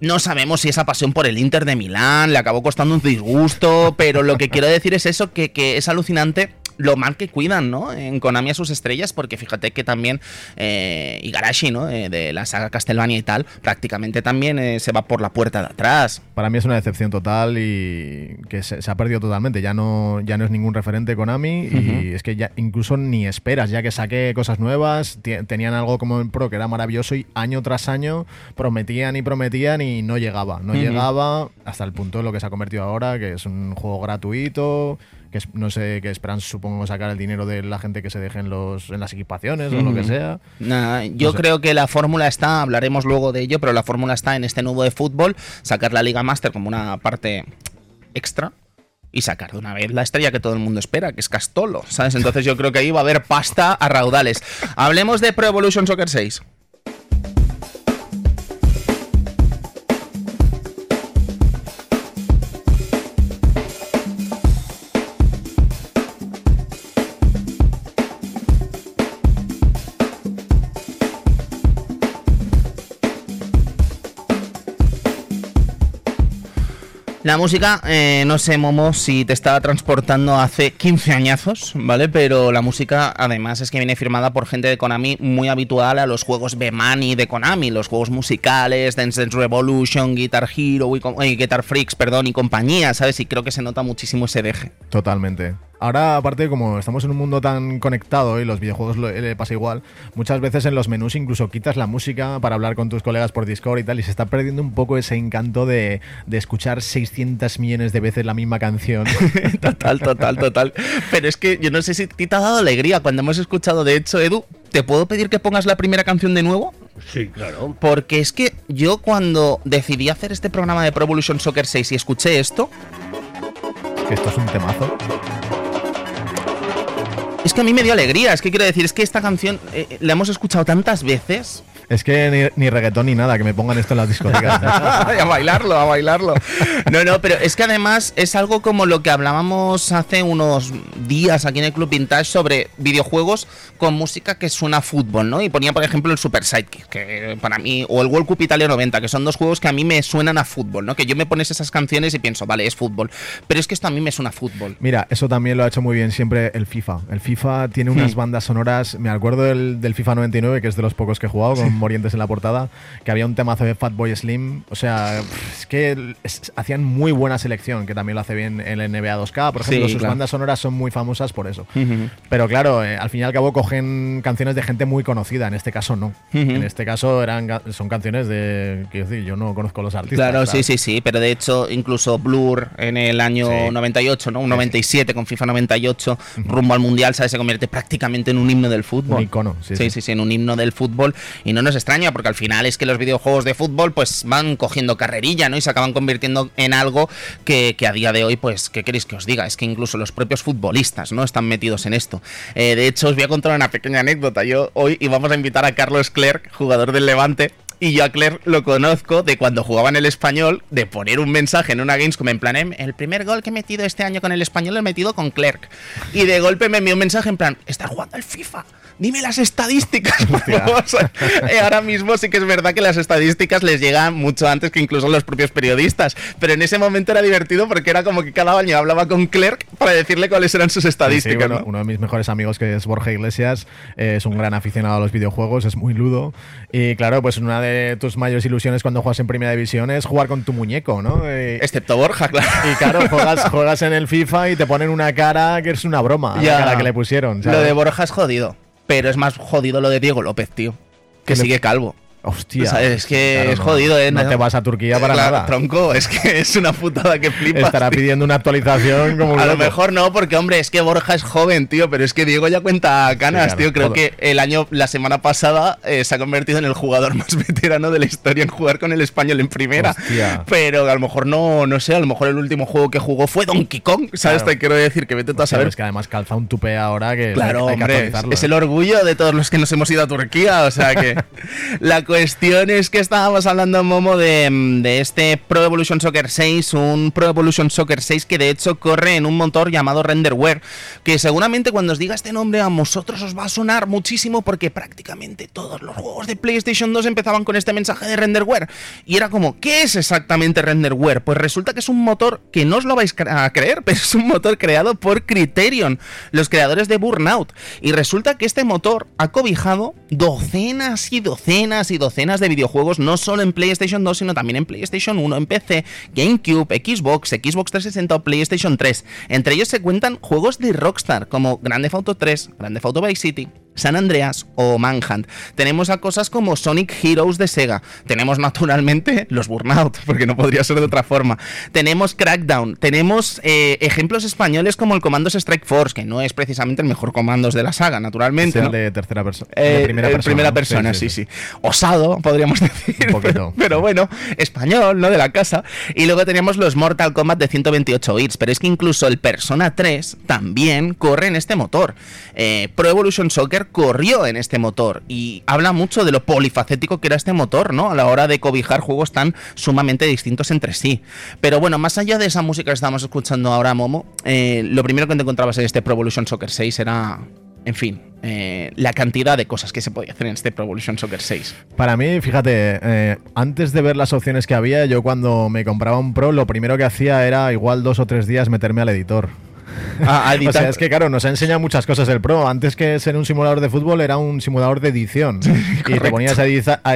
No sabemos si esa pasión por el Inter de Milán le acabó costando un disgusto, pero lo que quiero decir es eso, que, que es alucinante lo mal que cuidan, ¿no? En Konami a sus estrellas, porque fíjate que también eh, Igarashi, ¿no? Eh, de la saga Castlevania y tal, prácticamente también eh, se va por la puerta de atrás. Para mí es una decepción total y que se, se ha perdido totalmente. Ya no, ya no es ningún referente Konami y es que ya incluso ni esperas, ya que saqué cosas nuevas, tenían algo como en Pro que era maravilloso y año tras año prometían y prometían y no llegaba. No llegaba hasta el punto de lo que se ha convertido ahora, que es un juego gratuito, que no sé, que esperan supongo sacar el dinero de la gente que se deje en, los, en las equipaciones o lo que sea. Nah, yo No sé. creo que la fórmula está, hablaremos luego de ello, pero la fórmula está en este nuevo de fútbol, sacar la Liga Master como una parte extra y sacar de una vez la estrella que todo el mundo espera, que es Castolo, ¿sabes? Entonces yo creo que ahí va a haber pasta a raudales. Hablemos de Pro Evolution Soccer 6. La música, eh, no sé, Momo, si te estaba transportando hace 15 añazos, ¿vale? Pero la música, además, es que viene firmada por gente de Konami muy habitual a los juegos B-Money de Konami, los juegos musicales, Dance Dance Revolution, Guitar Hero, y, eh, Guitar Freaks, perdón, y compañía, ¿sabes? Y creo que se nota muchísimo ese deje. Totalmente. Ahora, aparte, como estamos en un mundo tan conectado y los videojuegos lo- le pasa igual, muchas veces en los menús incluso quitas la música para hablar con tus colegas por Discord y tal, y se está perdiendo un poco ese encanto de, de escuchar 600 millones de veces la misma canción. Total, total, total. Pero es que yo no sé si a ti te ha dado alegría cuando hemos escuchado, de hecho, Edu, ¿te puedo pedir que pongas la primera canción de nuevo? Sí, claro. Porque es que yo cuando decidí hacer este programa de Pro Evolution Soccer 6 y escuché esto, esto es un temazo. Es que a mí me dio alegría. Es que quiero decir, es que esta canción eh, eh, la hemos escuchado tantas veces. Es que ni, ni reggaetón ni nada, que me pongan esto en las discotecas. a bailarlo, a bailarlo. No, no, pero es que además es algo como lo que hablábamos hace unos días aquí en el Club Vintage sobre videojuegos con música que suena a fútbol, ¿no? Y ponía, por ejemplo, el Super Sidekick, que para mí, o el World Cup Italia 90, que son dos juegos que a mí me suenan a fútbol, ¿no? Que yo me pones esas canciones y pienso, vale, es fútbol. Pero es que esto a mí me suena a fútbol. Mira, eso también lo ha hecho muy bien siempre el FIFA. El FIFA tiene unas Hmm. bandas sonoras. Me acuerdo del, del FIFA 99, que es de los pocos que he jugado, con Morientes en la portada, que había un temazo de Fatboy Slim. O sea, es que es- hacían muy buena selección, que también lo hace bien el NBA 2K. Por ejemplo, Sí, sus claro. bandas sonoras son muy famosas por eso. Pero claro, eh, al fin y al cabo cogen canciones de gente muy conocida. En este caso, no. En este caso eran son canciones de. Quiero decir, yo no conozco los artistas. Claro, sí, ¿sabes? sí, sí, pero de hecho incluso Blur en el año Sí. 98, ¿no? Un 97 con FIFA 98, rumbo al Mundial, ¿sabes? Se convierte prácticamente en un himno del fútbol. Un icono, sí, sí, sí. sí, sí, en un himno del fútbol y no nos extraña porque al final es que los videojuegos de fútbol pues van cogiendo carrerilla, ¿no? Y se acaban convirtiendo en algo que, a día de hoy pues, ¿qué queréis que os diga? Es que incluso los propios futbolistas, ¿no? Están metidos en esto. Eh, de hecho, os voy a contar una pequeña anécdota. Yo hoy íbamos a invitar a Carlos Clerc, jugador del Levante, y yo a Clerc lo conozco de cuando jugaba en el español, de poner un mensaje en una Gamescom en plan, "Em, el primer gol que he metido este año con el español lo he metido con Clerc. Y de golpe me envió un mensaje en plan, estás jugando al FIFA. Dime las estadísticas. por Hostia. favor". Eh, ahora mismo sí que es verdad que las estadísticas les llegan mucho antes que incluso los propios periodistas. Pero en ese momento era divertido porque era como que cada año hablaba con Clerc para decirle cuáles eran sus Sí, sí, estadísticas. bueno, ¿no? Uno de mis mejores amigos, que es Borja Iglesias, eh, es un gran aficionado a los videojuegos, es muy ludo. Y claro, pues una de tus mayores ilusiones cuando juegas en Primera División es jugar con tu muñeco, ¿no? Eh, Excepto Borja, claro. y claro, juegas, juegas en el FIFA y te ponen una cara que es una broma, Ya. la cara que le pusieron. Lo de Borja es jodido. Pero es más jodido lo de Diego López, tío. Que ¿Qué le- sigue calvo. Hostia. O sea, es que Claro, es no- jodido, ¿eh? No te vas a Turquía para nada. Tronco, es que es una putada que flipas. Estará tío. pidiendo una actualización como un A lo mejor no, porque hombre, es que Borja es joven, tío, pero es que Diego ya cuenta canas, Sí, claro, tío. Creo todo. que el año, la semana pasada, eh, se ha convertido en el jugador más veterano de la historia en jugar con el español en primera. Hostia. Pero a lo mejor no, no sé, a lo mejor el último juego que jugó fue Donkey Kong, ¿sabes? Claro. Te quiero decir que vete tú a saber. Es que además calza un tupé ahora que Claro, hay hombre, es ¿eh? el orgullo de todos los que nos hemos ido a Turquía, o sea que la cuestión es que estábamos hablando, Momo, de, de este Pro Evolution Soccer 6, un Pro Evolution Soccer 6 que de hecho corre en un motor llamado Renderware, que seguramente cuando os diga este nombre a vosotros os va a sonar muchísimo porque prácticamente todos los juegos de PlayStation 2 empezaban con este mensaje de Renderware y era como, ¿qué es exactamente Renderware? Pues resulta que es un motor que no os lo vais a creer, pero es un motor creado por Criterion, los creadores de Burnout. Y resulta que este motor ha cobijado docenas y docenas y docenas de videojuegos, no solo en PlayStation 2, sino también en PlayStation 1, en PC, GameCube, Xbox, Xbox 360 o PlayStation 3. Entre ellos se cuentan juegos de Rockstar, como Grand Theft Auto 3, Grand Theft Auto Vice City, San Andreas o Manhunt. Tenemos a cosas como Sonic Heroes de Sega. Tenemos naturalmente los Burnout, porque no podría ser de otra forma. Tenemos Crackdown. Tenemos eh, ejemplos españoles como el Commandos Strike Force, que no es precisamente el mejor comandos de la saga, naturalmente. Sea ¿no? de tercera persona. Eh, de primera eh, persona. primera persona, sí, sí, Osado, podríamos decir. Un poquito. Pero, pero bueno, español, ¿no? De la casa. Y luego teníamos los Mortal Kombat de 128 bits. Pero es que incluso el Persona 3 también corre en este motor. Eh, Pro Evolution Soccer corrió en este motor. Y habla mucho de lo polifacético que era este motor, ¿no? A la hora de cobijar juegos tan sumamente distintos entre sí. Pero bueno, más allá de esa música que estamos escuchando ahora, Momo, eh, lo primero que te encontrabas en este Pro Evolution Soccer 6 era en fin, eh, la cantidad de cosas que se podía hacer en este Pro Evolution Soccer 6. Para mí, fíjate, eh, antes de ver las opciones que había, yo cuando me compraba un Pro, lo primero que hacía era igual dos o tres días meterme al editor. A O sea, es que claro, nos ha enseñado muchas cosas el Pro. Antes que ser un simulador de fútbol, era un simulador de edición. y te ponías a,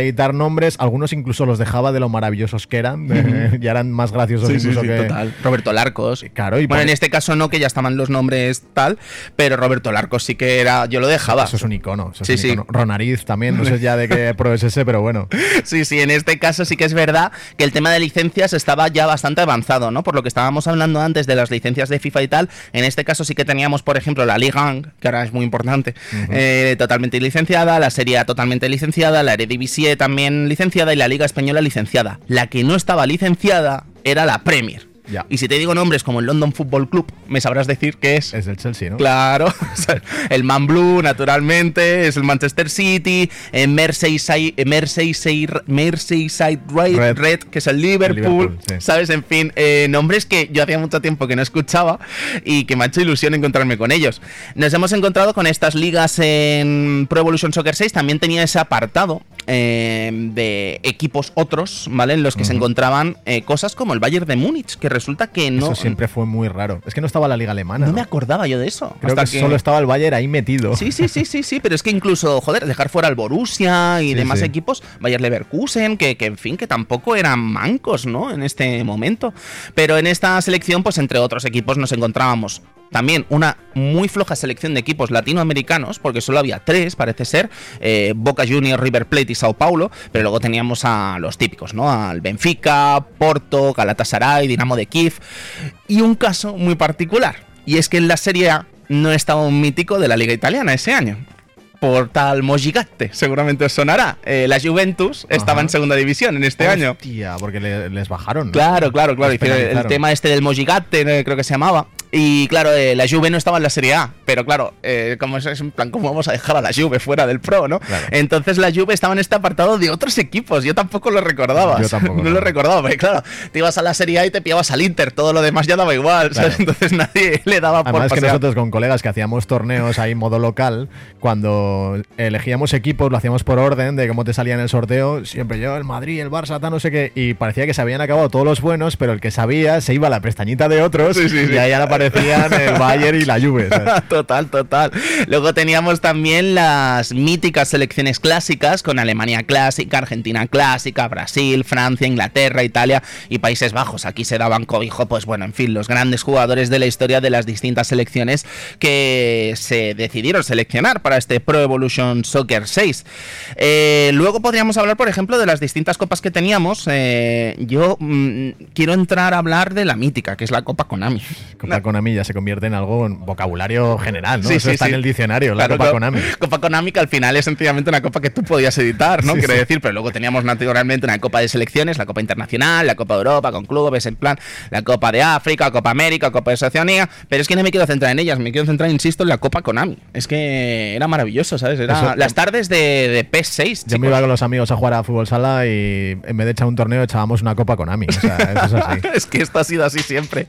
editar nombres, algunos incluso los dejaba de lo maravillosos que eran. eh, ya eran más graciosos Sí, incluso sí, que. total. Roberto Larcos. Claro, y bueno, en este caso no, que ya estaban los nombres tal, pero Roberto Larcos sí que era. Yo lo dejaba. Eso es un icono. eso es un sí. icono. Ronariz también, no sé ya de qué Pro es ese, pero bueno. Sí, sí, en este caso sí que es verdad que el tema de licencias estaba ya bastante avanzado, ¿no? Por lo que estábamos hablando antes de las licencias de FIFA y tal, en este caso sí que teníamos, por ejemplo, la Ligue 1, que ahora es muy importante, eh, totalmente licenciada, la Serie A totalmente licenciada, la Eredivisie también licenciada y la Liga Española licenciada. La que no estaba licenciada era la Premier. Ya. Y si te digo nombres como el London Football Club, me sabrás decir que es. Es del Chelsea, ¿no? Claro, el Man Blue, naturalmente, es el Manchester City, en Merseyside, eh, Merseyside, Merseyside Red, Red. Red, que es el Liverpool, Liverpool, sí. ¿sabes? En fin, eh, nombres que yo hacía mucho tiempo que no escuchaba y que me ha hecho ilusión encontrarme con ellos. Nos hemos encontrado con estas ligas en Pro Evolution Soccer 6, también tenía ese apartado eh, de equipos otros, ¿vale? En los que se encontraban eh, cosas como el Bayern de Múnich, que resulta que no... Eso siempre fue muy raro. Es que no estaba la liga alemana. no ¿no? me acordaba yo de eso. Creo hasta que, solo estaba el Bayern ahí metido. Sí, sí, sí, sí, sí, pero es que incluso, joder, dejar fuera al Borussia y Sí, demás sí. equipos, Bayer Leverkusen, que, que en fin, que tampoco eran mancos, ¿no? En este momento. Pero en esta selección, pues entre otros equipos nos encontrábamos también una muy floja selección de equipos latinoamericanos, porque solo había tres, parece ser, eh, Boca Juniors, River Plate y Sao Paulo, pero luego teníamos a los típicos, ¿no? Al Benfica, Porto, Galatasaray, Dinamo de Kiev, y un caso muy particular, y es que en la Serie A no estaba un mítico de la Liga Italiana ese año. Por tal Mojigatte, seguramente os sonará. Eh, la Juventus estaba en segunda división en este año. Hostia, porque le- les bajaron. ¿no? Claro, claro, claro. Hicieron el tema este del Mojigatte, eh, creo que se llamaba. Y claro, eh, la Juve no estaba en la Serie A, pero claro, eh, como es, es en plan, ¿cómo vamos a dejar a la Juve fuera del Pro, no? Claro. Entonces la Juve estaba en este apartado de otros equipos. Yo tampoco lo recordaba. Yo tampoco, no lo recordaba, porque claro, te ibas a la Serie A y te pillabas al Inter, todo lo demás ya daba igual, ¿sabes? Entonces nadie le daba por Además que pasear. nosotros con colegas que hacíamos torneos ahí modo local, cuando elegíamos equipos lo hacíamos por orden de cómo te salía en el sorteo, siempre yo, el Madrid, el Barça, tal, no sé qué, y parecía que se habían acabado todos los buenos, pero el que sabía se iba a la pestañita de otros Sí, sí, y sí. ahí aparecían el Bayern y la Juve. ¿sabes? total, total. Luego teníamos también las míticas selecciones clásicas con Alemania clásica, Argentina clásica, Brasil, Francia, Inglaterra, Italia y Países Bajos. Aquí se daban cobijo, pues bueno, en fin, los grandes jugadores de la historia de las distintas selecciones que se decidieron seleccionar para este Pro Evolution Soccer 6. Eh, luego podríamos hablar, por ejemplo, de las distintas copas que teníamos. Eh, yo mm, quiero entrar a hablar de la mítica, que es la Copa Konami. Copa Konami ya se convierte en algo en vocabulario general, ¿no? Sí, Eso sí, está sí. en el diccionario, la Copa co- Konami. Copa Konami, que al final es sencillamente una copa que tú podías editar, ¿no? Quiero decir, pero luego teníamos naturalmente una copa de selecciones, la Copa Internacional, la Copa de Europa con clubes, en plan, la Copa de África, Copa América, Copa de Oceanía, pero es que no me quiero centrar en ellas, me quiero centrar, insisto, en la Copa Konami. Es que era maravilloso, ¿sabes? Era Eso- las tardes de, de PS6, Yo me iba con los amigos a jugar a fútbol sala y en vez de echar un torneo echábamos una Copa Konami. O sea, eso es así. es que esto ha sido así siempre.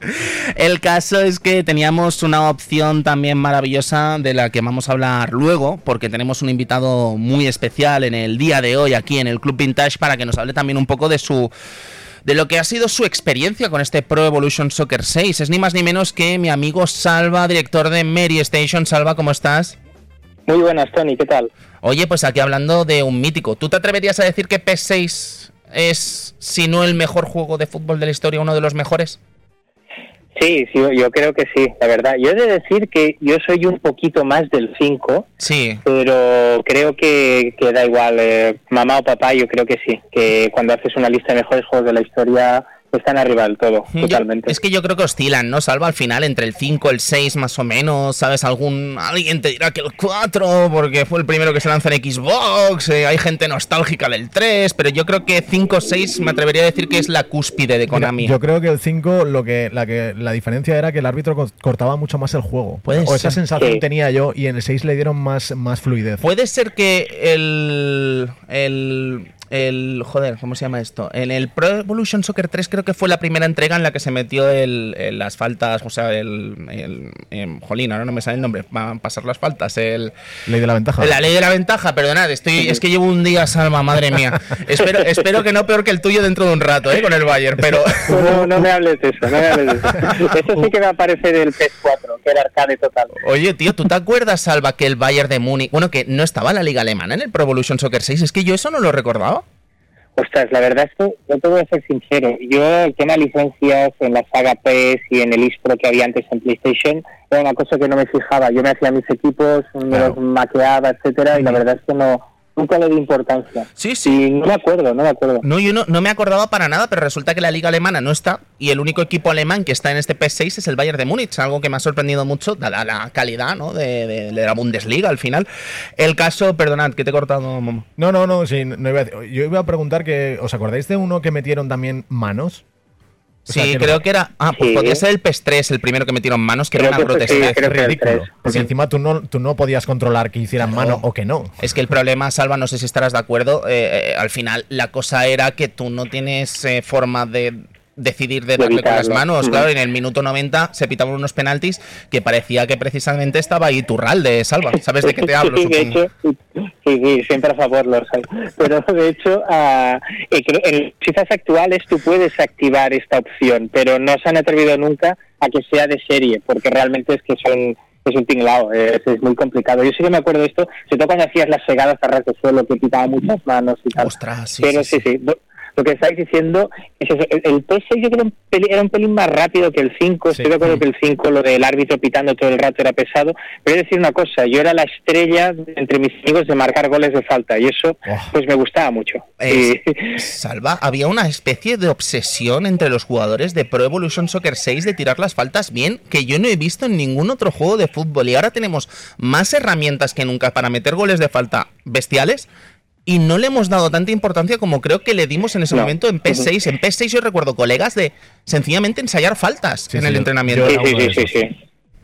El caso es que teníamos una opción también maravillosa de la que vamos a hablar luego, porque tenemos un invitado muy especial en el día de hoy aquí en el Club Vintage para que nos hable también un poco de su de lo que ha sido su experiencia con este Pro Evolution Soccer 6. Es ni más ni menos que mi amigo Salva, director de Mary Station. Salva, ¿cómo estás? Muy buenas, Tony, ¿qué tal? Oye, pues aquí hablando de un mítico, ¿tú te atreverías a decir que PS6 es, si no el mejor juego de fútbol de la historia, uno de los mejores? Sí, sí, yo creo que sí, la verdad. Yo he de decir que yo soy un poquito más del 5, Sí, pero creo que, que da igual, eh, mamá o papá, yo creo que sí, que cuando haces una lista de mejores juegos de la historia están arriba del todo, Yo- totalmente. es que yo creo que oscilan, ¿no? Salva al final entre el 5, el 6 más o menos, ¿sabes? Algún alguien te dirá que el 4 porque fue el primero que se lanza en Xbox, eh, hay gente nostálgica del 3, pero yo creo que 5 6 me atrevería a decir que es la cúspide de Mira, Konami. yo creo que el 5 lo que la que la diferencia era que el árbitro co- cortaba mucho más el juego. Puede o esa sensación Sí. tenía yo y en el 6 le dieron más, más fluidez. Puede ser que el, el el joder, ¿cómo se llama esto? En el Pro Evolution Soccer 3 creo que fue la primera entrega en la que se metió el, el- las faltas, o sea, el, el, em, jolín, ahora no me sale el nombre, van a pasar las faltas, el Ley de la ventaja. La ley de la ventaja, perdonad, estoy, es que llevo un día salva, madre mía. Espero, espero que no peor que el tuyo dentro de un rato, ¿eh? Con el Bayern, pero. No, no me hables de eso, no me hables de eso. Eso sí que me aparece del PS4, que era arcade total. Oye, tío, ¿tú te acuerdas, Salva, que el Bayern de Múnich. Bueno, que no estaba en la Liga Alemana en el Pro Evolution Soccer 6? Es que yo eso no lo recordaba. Ostras, la verdad es que yo te voy a ser sincero. Yo el tema licencias en la saga PS y en el eSpro que había antes en PlayStation era una cosa que no me fijaba. Yo me hacía mis equipos, me Claro. los maqueaba, etcétera, y la verdad es que no nunca le di importancia. Sí, sí. Y no me acuerdo, no me acuerdo. No, yo no, no me acordaba para nada, pero resulta que la Liga Alemana no está y el único equipo alemán que está en este PS6 es el Bayern de Múnich, algo que me ha sorprendido mucho, dada la calidad ¿no? de, de- de la Bundesliga al final. El caso, perdonad, que te he cortado, Momo. No, no, no, sí, no iba a decir- Yo iba a preguntar que. ¿Os acordáis de uno que metieron también manos? O sea, Sí, que creo no- que era. Ah, pues Sí. podía ser el PES 3 el primero que metieron manos, que era una sí, era el ridículo. Porque encima tú no, tú no podías controlar que hicieran mano o que no. Es que el problema, Salva, no sé si estarás de acuerdo, eh, eh, al final la cosa era que tú no tienes eh, forma de decidir de De darle con las manos. Claro, en el minuto 90 se pitaban unos penaltis que parecía que precisamente estaba ahí Turralde, Salva. ¿Sabes de qué te hablo? Sí, de hecho, sí, sí, siempre a favor, lo sé. Pero de hecho, creo- en FIFAs actuales tú puedes activar esta opción, pero no se han atrevido nunca a que sea de serie, porque realmente es que son es un tinglao, es, es muy complicado. Yo sí que me acuerdo de esto, sobre todo cuando hacías las segadas a ras de suelo, que quitaba muchas manos y tal. Ostras, sí, pero sí, sí, sí. Lo- que estáis diciendo es eso. El, el PS6 yo creo era un pelín más rápido que el 5. Sí. Estoy de acuerdo que el 5, lo del árbitro pitando todo el rato era pesado. Pero he de decir una cosa, yo era la estrella entre mis amigos de marcar goles de falta y eso Oh. pues me gustaba mucho. Es- Y- Salva, había una especie de obsesión entre los jugadores de Pro Evolution Soccer 6 de tirar las faltas bien que yo no he visto en ningún otro juego de fútbol. Y ahora tenemos más herramientas que nunca para meter goles de falta bestiales. Y no le hemos dado tanta importancia como creo que le dimos en ese No. momento en PS6. En PS6 yo recuerdo colegas de sencillamente ensayar faltas Sí, en sí, el yo- entrenamiento. yo sí, sí, sí, sí, sí.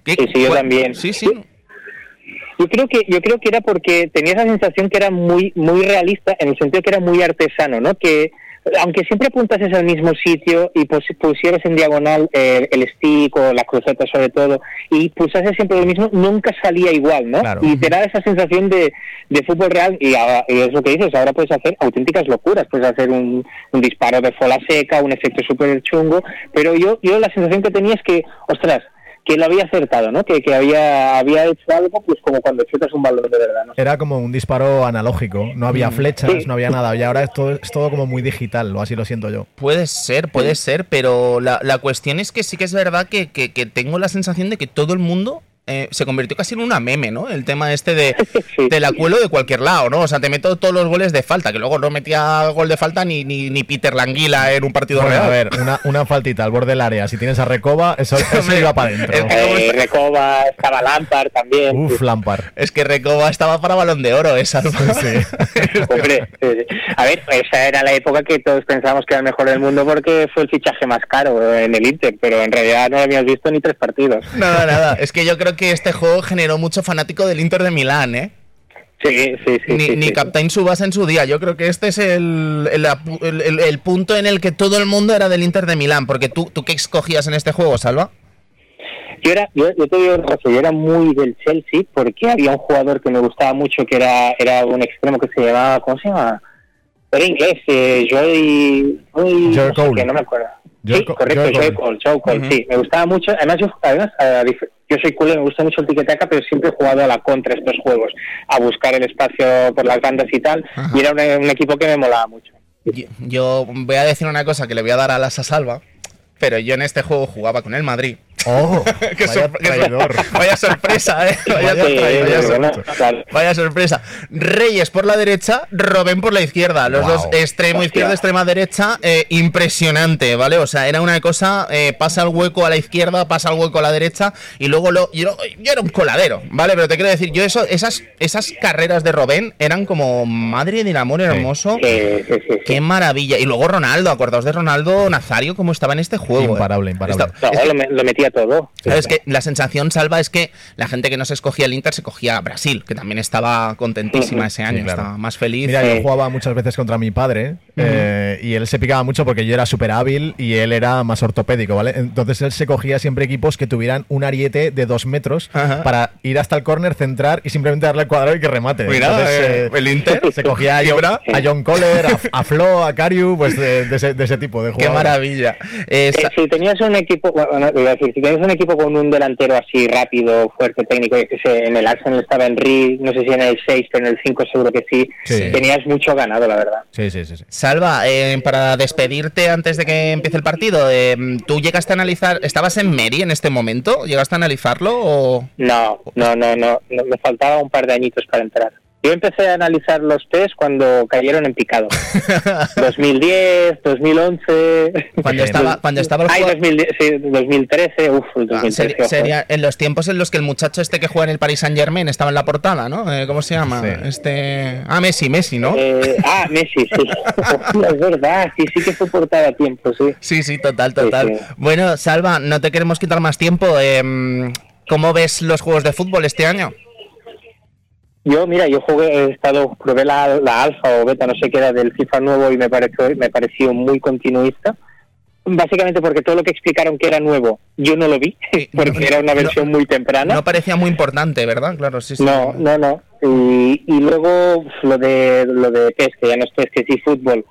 ¿Qué- sí, sí, yo cuál- también. Sí, sí. Yo creo que yo creo que era porque tenía esa sensación que era muy muy realista en el sentido que era muy artesano, ¿no? Que aunque siempre apuntases al mismo sitio y pus- pusieras en diagonal eh, el stick o la cruceta sobre todo y pulsases siempre lo mismo, nunca salía igual, ¿no? Claro. Y te da esa sensación de, de fútbol real y, ahora- y es lo que dices, ahora puedes hacer auténticas locuras, puedes hacer un, un disparo de fola seca, un efecto súper chungo, pero yo, yo la sensación que tenía es que, ostras, que lo había acertado, ¿no? Que, que había, había hecho algo, pues como cuando chutas un balón de verdad, ¿no? Era como un disparo analógico, no había flechas, Sí. no había nada. Y ahora es todo, es todo como muy digital, o así lo siento yo. Puede ser, puede ser, pero la, la cuestión es que sí que es verdad que, que- que tengo la sensación de que todo el mundo eh, se convirtió casi en una meme, ¿no? El tema este de Sí. te la cuelo de cualquier lado, ¿no? O sea, te meto todos los goles de falta, que luego no metía gol de falta ni, ni, ni Peter Languila en un partido Bueno, real. a ver, una, una faltita al borde del área. Si tienes a Recoba, eso, eso Hombre, iba para adentro. es que- ¿Cómo Eh? Recoba, estaba Lampard también. Uf, Lampard. Es que Recoba estaba para balón de oro, esa. Sí. Hombre, eh, a ver, esa era la época que todos pensábamos que era el mejor del mundo porque fue el fichaje más caro en el Inter, pero en realidad no habíamos visto ni tres partidos. Nada, nada. Es que yo creo que este juego generó mucho fanático del Inter de Milán, ¿eh? Sí, sí, sí. ni, sí, ni sí. Captain Subasa en su día. Yo creo que este es el, el, punto en el que todo el mundo era del Inter de Milán. Porque tú, ¿tú qué escogías en este juego, Salva? Yo, era, yo, yo te digo yo era muy del Chelsea porque había un jugador que me gustaba mucho que era, era un extremo que se llamaba, ¿cómo se llama? Era inglés, eh, Joey... Joey Joe no sé Cole. qué, no me acuerdo. Sí, Co- correcto, Joe Joe Cole. Joe Cole, Ujú. sí. Me gustaba mucho, además yo, además, yo soy culé, me gusta mucho el tiquetaca, pero siempre he jugado a la contra estos juegos, a buscar el espacio por las bandas y tal, Ajá. y era un, un equipo que me molaba mucho. Yo, yo voy a decir una cosa que le voy a dar a la Salva. Pero yo en este juego jugaba con el Madrid. Oh, Qué vaya traidor. vaya sorpresa, ¿eh? Vaya, Vaya Sí, traidor, vaya sor- bueno, claro. Vaya sorpresa. Reyes por la derecha, Robén por la izquierda. Los Wow. dos extremo Hostia. izquierda, extrema derecha. eh, impresionante, ¿vale? O sea, era una cosa, eh, pasa el hueco a la izquierda, pasa el hueco a la derecha. Y luego lo, yo, yo era un coladero, ¿vale? Pero te quiero decir, yo eso, esas, esas carreras de Robén eran como madre del amor hermoso. Sí. Qué maravilla. Y luego Ronaldo, acordaos de Ronaldo Nazario, cómo estaba en este juego. eh. Imparable, imparable. Está- No, es que- lo, me- lo metía todo. ¿Sabes que La sensación salva es que la gente que no se escogía el Inter se cogía a Brasil, que también estaba contentísima ese año, claro. estaba más feliz. Mira, Sí. yo jugaba muchas veces contra mi padre eh, y él se picaba mucho porque yo era súper hábil y él era más ortopédico, ¿vale? Entonces él se cogía siempre equipos que tuvieran un ariete de dos metros Ajá. para ir hasta el córner, centrar y simplemente darle al cuadrado y que remate. Mira, Entonces, eh, eh, el Inter se cogía a John, a John Kohler, a, a Flo, a Cariu, pues de, de ese, de ese tipo de Qué jugadores. maravilla. Eh, Eh, sa- si tenías un equipo, bueno, iba a decir, si tenías un equipo con un delantero así rápido, fuerte, técnico, que sé, en el Arsenal estaba Henry, no sé si en el 6, pero en el 5 seguro que sí, Sí. tenías mucho ganado, la verdad. Sí, sí, sí. sí. Salva, eh, para despedirte antes de que empiece el partido, eh, ¿tú llegaste a analizar, estabas en Meri en este momento? ¿Llegaste a analizarlo o...? No, no, no, no, no, me faltaba un par de añitos para entrar. Yo empecé a analizar los test cuando cayeron en picado. 2010, 2011. Cuando estaba, cuando estaba el Ay, jugador- 2010, sí, 2013, uff, el Ah, 2013. seri- ojo. sería en los tiempos en los que el muchacho este que juega en el Paris Saint Germain estaba en la portada, ¿no? Eh, ¿Cómo se llama? Sí. Este. Ah, Messi, Messi, ¿no? Eh, ah, Messi, sí. Es verdad, sí, sí que fue portada a tiempo, sí. Sí, sí, total, total. Sí, sí. Bueno, Salva, no te queremos quitar más tiempo. em, ¿Cómo ves los juegos de fútbol este año? Yo, mira, yo jugué, he estado, probé la, la alfa o beta, no sé qué era, del FIFA nuevo y me pareció, me pareció muy continuista. Básicamente porque todo lo que explicaron que era nuevo, yo no lo vi, porque era una no- versión muy temprana. No parecía muy importante, ¿verdad? Claro, sí, sí. No, no, no. Y, y luego lo de lo de PES, que ya no es PES, que sí fútbol.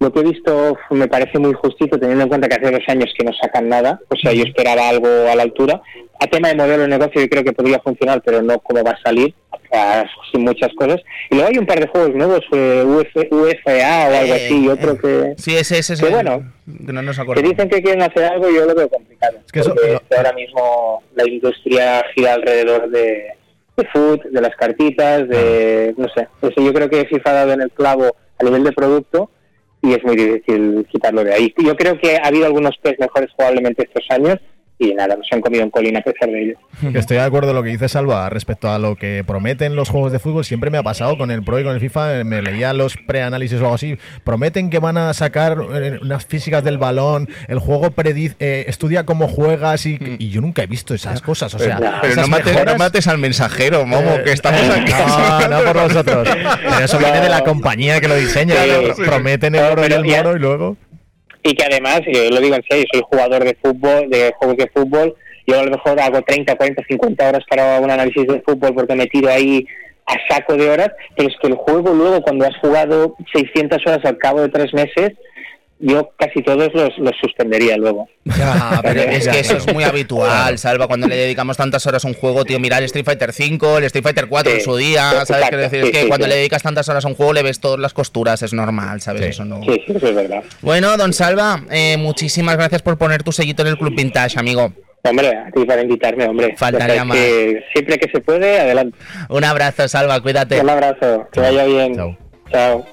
Lo que he visto me parece muy justito, teniendo en cuenta que hace dos años que no sacan nada. O sea, yo esperaba algo a la altura. A tema de modelo de negocio, yo creo que podría funcionar, pero no cómo va a salir, sin muchas cosas. Y luego hay un par de juegos nuevos, eh, UF, UFA o algo Eh, así, y otro eh, que, Sí, ese, ese, que bueno, Que no nos que dicen que quieren hacer algo yo lo veo complicado. Es que eso- porque ahora mismo la industria gira alrededor de, de food, de las cartitas, de no sé. Eso yo creo que FIFA ha dado en el clavo a nivel de producto y es muy difícil quitarlo de ahí. Yo creo que ha habido algunos PES mejores probablemente estos años y nada, nos han comido un colín a pesar de ello. Que Estoy de acuerdo en lo que dice Salva respecto a lo que prometen los juegos de fútbol. Siempre me ha pasado con el Pro y con el FIFA. eh, Me leía los preanálisis o algo así. Prometen que van a sacar eh, unas físicas del balón. El juego predice, eh, estudia cómo juegas y, y yo nunca he visto esas cosas. O sea, Pero Pero no mates, no mejoras- mates al mensajero, Momo, que estamos aquí. No, no por vosotros. Pero eso viene de la compañía que lo diseña. Sí, que sí. Prometen el oro y pero el moro y luego. Y que además, yo lo digo en serio, soy jugador de fútbol, de juegos de fútbol, yo a lo mejor hago 30, 40, 50 horas para un análisis de fútbol porque me tiro ahí a saco de horas, pero es que el juego luego cuando has jugado 600 horas al cabo de tres meses, yo casi todos los, los suspendería luego. Ya, pero es que eso es muy habitual, Salva, cuando le dedicamos tantas horas a un juego, tío, mira el Street Fighter 5, el Street Fighter 4 en su día, ¿sabes? exacto, Quiero decir, es que sí, cuando sí. le dedicas tantas horas a un juego le ves todas las costuras, es normal, ¿sabes? Sí. Eso no... Sí, sí, eso es verdad. Bueno, don Salva, eh, muchísimas gracias por poner tu sellito en el Club Vintage, amigo. Hombre, a ti para invitarme, hombre. Faltaría que siempre que se puede, adelante. Un abrazo, Salva, cuídate. Un abrazo, que vaya bien. Chao. Chao.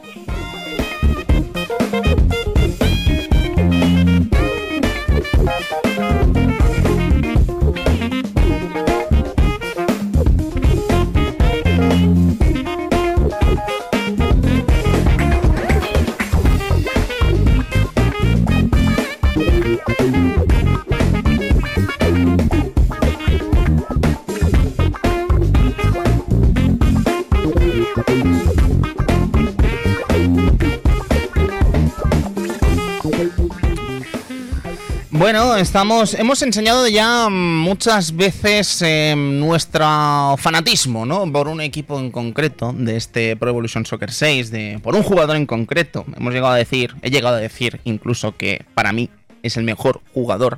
Bueno, estamos, hemos enseñado ya muchas veces eh, nuestro fanatismo, ¿no? Por un equipo en concreto de este Pro Evolution Soccer 6, de, por un jugador en concreto. Hemos llegado a decir, he llegado a decir incluso que para mí es el mejor jugador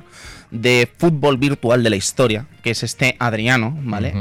de fútbol virtual de la historia, que es este Adriano, ¿vale?